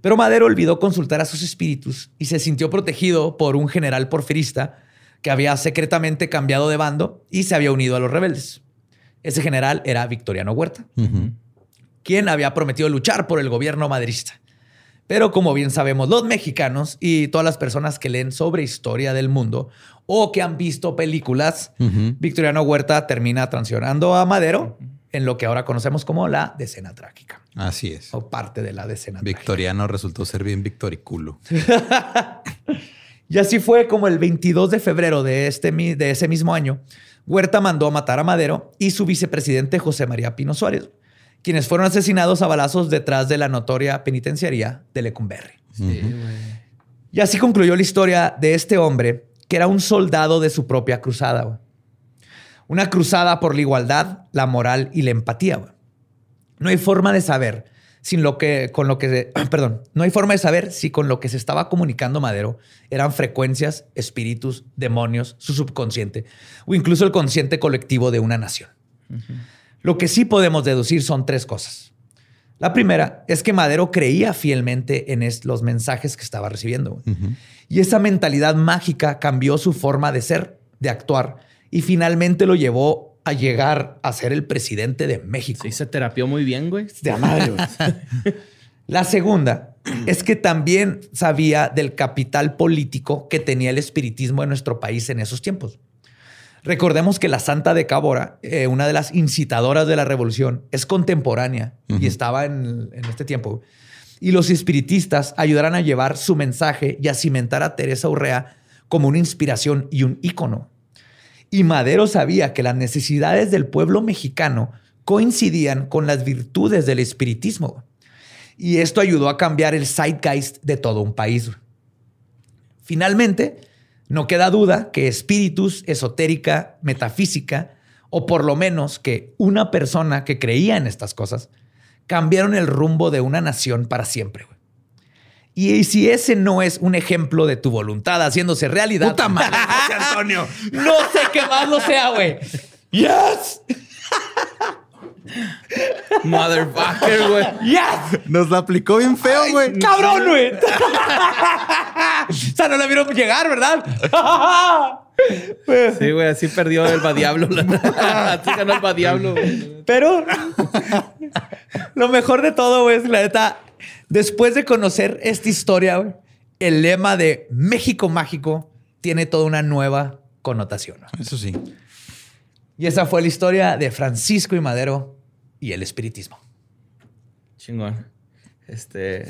Pero Madero olvidó consultar a sus espíritus y se sintió protegido por un general porfirista que había secretamente cambiado de bando y se había unido a los rebeldes. Ese general era Victoriano Huerta, quien había prometido luchar por el gobierno madrista. Pero como bien sabemos los mexicanos y todas las personas que leen sobre historia del mundo o que han visto películas, Victoriano Huerta termina transicionando a Madero en lo que ahora conocemos como la decena trágica. Así es. O parte de la decena Victoriano resultó ser bien victoriculo. y así fue como el 22 de febrero de, este, de ese mismo año, Huerta mandó a matar a Madero y su vicepresidente José María Pino Suárez, quienes fueron asesinados a balazos detrás de la notoria penitenciaría de Lecumberri. Y así concluyó la historia de este hombre, que era un soldado de su propia cruzada. Una cruzada por la igualdad, la moral y la empatía. No hay forma de saber sin lo que, con lo que, perdón, no hay forma de saber si con lo que se estaba comunicando Madero eran frecuencias, espíritus, demonios, su subconsciente o incluso el consciente colectivo de una nación. Lo que sí podemos deducir son tres cosas. La primera es que Madero creía fielmente en los mensajes que estaba recibiendo. Y esa mentalidad mágica cambió su forma de ser, de actuar, y finalmente lo llevó a llegar a ser el presidente de México. Sí, se terapió muy bien, güey. De Madero. La segunda es que también sabía del capital político que tenía el espiritismo en nuestro país en esos tiempos. Recordemos que la Santa de Cábora, eh, una de las incitadoras de la revolución, es contemporánea y estaba en, este tiempo. Y los espiritistas ayudarán a llevar su mensaje y a cimentar a Teresa Urrea como una inspiración y un ícono. Y Madero sabía que las necesidades del pueblo mexicano coincidían con las virtudes del espiritismo. Y esto ayudó a cambiar el zeitgeist de todo un país. Finalmente, no queda duda que espíritus, esotérica, metafísica, o por lo menos que una persona que creía en estas cosas, cambiaron el rumbo de una nación para siempre. Y si ese no es un ejemplo de tu voluntad haciéndose realidad. Puta madre, Antonio. no sé qué más lo sea, güey. Yes. Motherfucker, güey. Yes. Nos la aplicó bien feo, güey. Cabrón, güey. o sea, no la vieron llegar, ¿verdad? sí, güey, así perdió el Badiablo. así ganó el Badiablo. Pero lo mejor de todo, güey, es la neta, después de conocer esta historia, güey, el lema de México Mágico tiene toda una nueva connotación. Eso sí. Y esa fue la historia de Francisco y Madero y el espiritismo. Chingón. Este.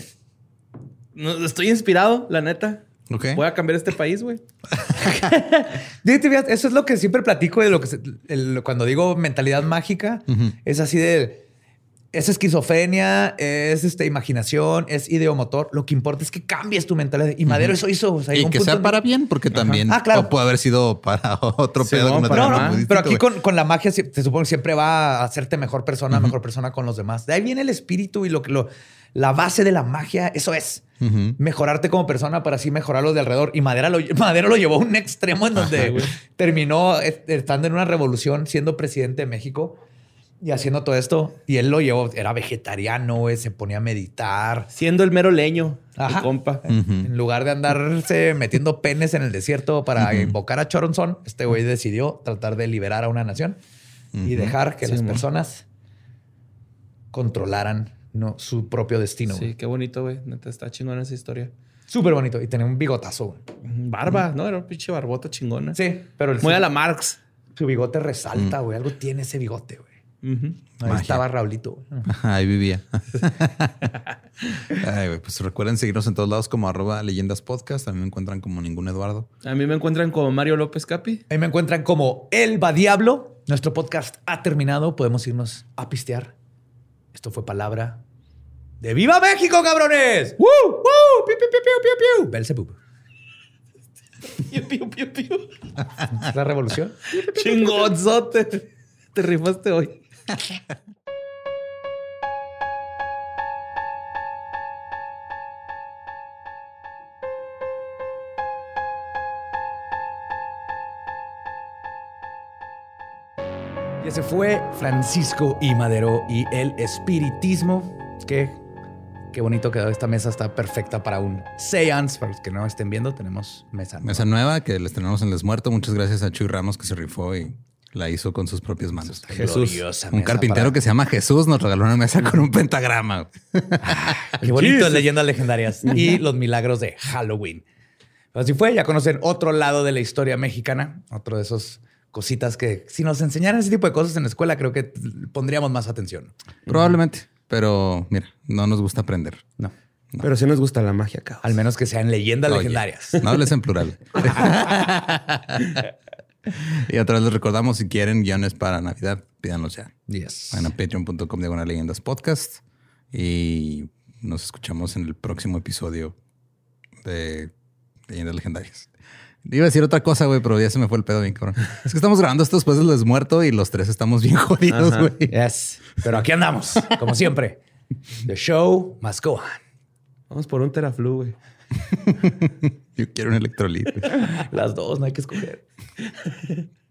estoy inspirado, la neta. Okay. Voy a cambiar este país, güey. Eso es lo que siempre platico de lo que cuando digo mentalidad mágica. Es así de es esquizofrenia, es este, imaginación, es ideomotor. Lo que importa es que cambies tu mentalidad. Y Madero eso hizo. y que sea para bien, porque también ah, puede haber sido para otro pedo. No, pero aquí con, la magia se, supone que siempre va a hacerte mejor persona, mejor persona con los demás. De ahí viene el espíritu y lo que lo, la base de la magia, eso es. Mejorarte como persona para así mejorar los de alrededor. Y Madero lo, Madero lo llevó a un extremo en donde terminó estando en una revolución siendo presidente de México y haciendo todo esto. Y él lo llevó, era vegetariano, se ponía a meditar. Siendo el mero leño, Ajá. compa. En lugar de andarse metiendo penes en el desierto para invocar a Choronzón, este güey decidió tratar de liberar a una nación y dejar que las personas controlaran no, su propio destino. Sí, qué bonito, güey. Neta, está chingona esa historia. Súper bonito. Y tenía un bigotazo. Barba, ¿no? Era un pinche barbota chingona. Sí, pero... El Muy a la Marx. Su bigote resalta, güey. Algo tiene ese bigote, güey. Ahí estaba Raulito. Ahí vivía. pues recuerden seguirnos en todos lados como arroba leyendas podcast. A mí me encuentran como ningún Eduardo. A mí me encuentran como Mario López Capi. Ahí me encuentran como El Diablo. Nuestro podcast ha terminado. Podemos irnos a pistear. Esto fue palabra de ¡Viva México, cabrones! ¡Woo! ¡Woo! ¡Piu, piu, piu, piu, piu! Belzebub. Piu, piu, piu, piu. ¿La revolución? Chingonzote. Te rifaste hoy. Y ese fue Francisco y Madero y el espiritismo. Qué, qué bonito quedó esta mesa. Está perfecta para un seance. Para los que no estén viendo, tenemos mesa nueva. Mesa nueva que les tenemos en Les Muerto. Muchas gracias a Chuy Ramos que se rifó y la hizo con sus propias manos. Jesús. Un carpintero que se llama Jesús nos regaló una mesa con un pentagrama. Qué bonito, leyendas legendarias y los milagros de Halloween. Así fue, ya conocen otro lado de la historia mexicana, otro de esos cositas que si nos enseñaran ese tipo de cosas en la escuela, creo que pondríamos más atención. Probablemente, pero mira, no nos gusta aprender. No. Pero sí nos gusta la magia, caos. Al menos que sean leyendas legendarias. No hables en plural. Y otra vez les recordamos, si quieren guiones para Navidad, pídanlos ya. Yes. Vayan a patreon.com de leyendas podcast y nos escuchamos en el próximo episodio de Leyendas Legendarias. Iba a decir otra cosa, güey, pero ya se me fue el pedo bien, cabrón. Es que estamos grabando esto después del desmuerto y los tres estamos bien jodidos, güey. Yes. Pero aquí andamos, como siempre. The show must go on. Vamos por un teraflu, güey. Yo quiero un electrolito. Las dos, no hay que escoger.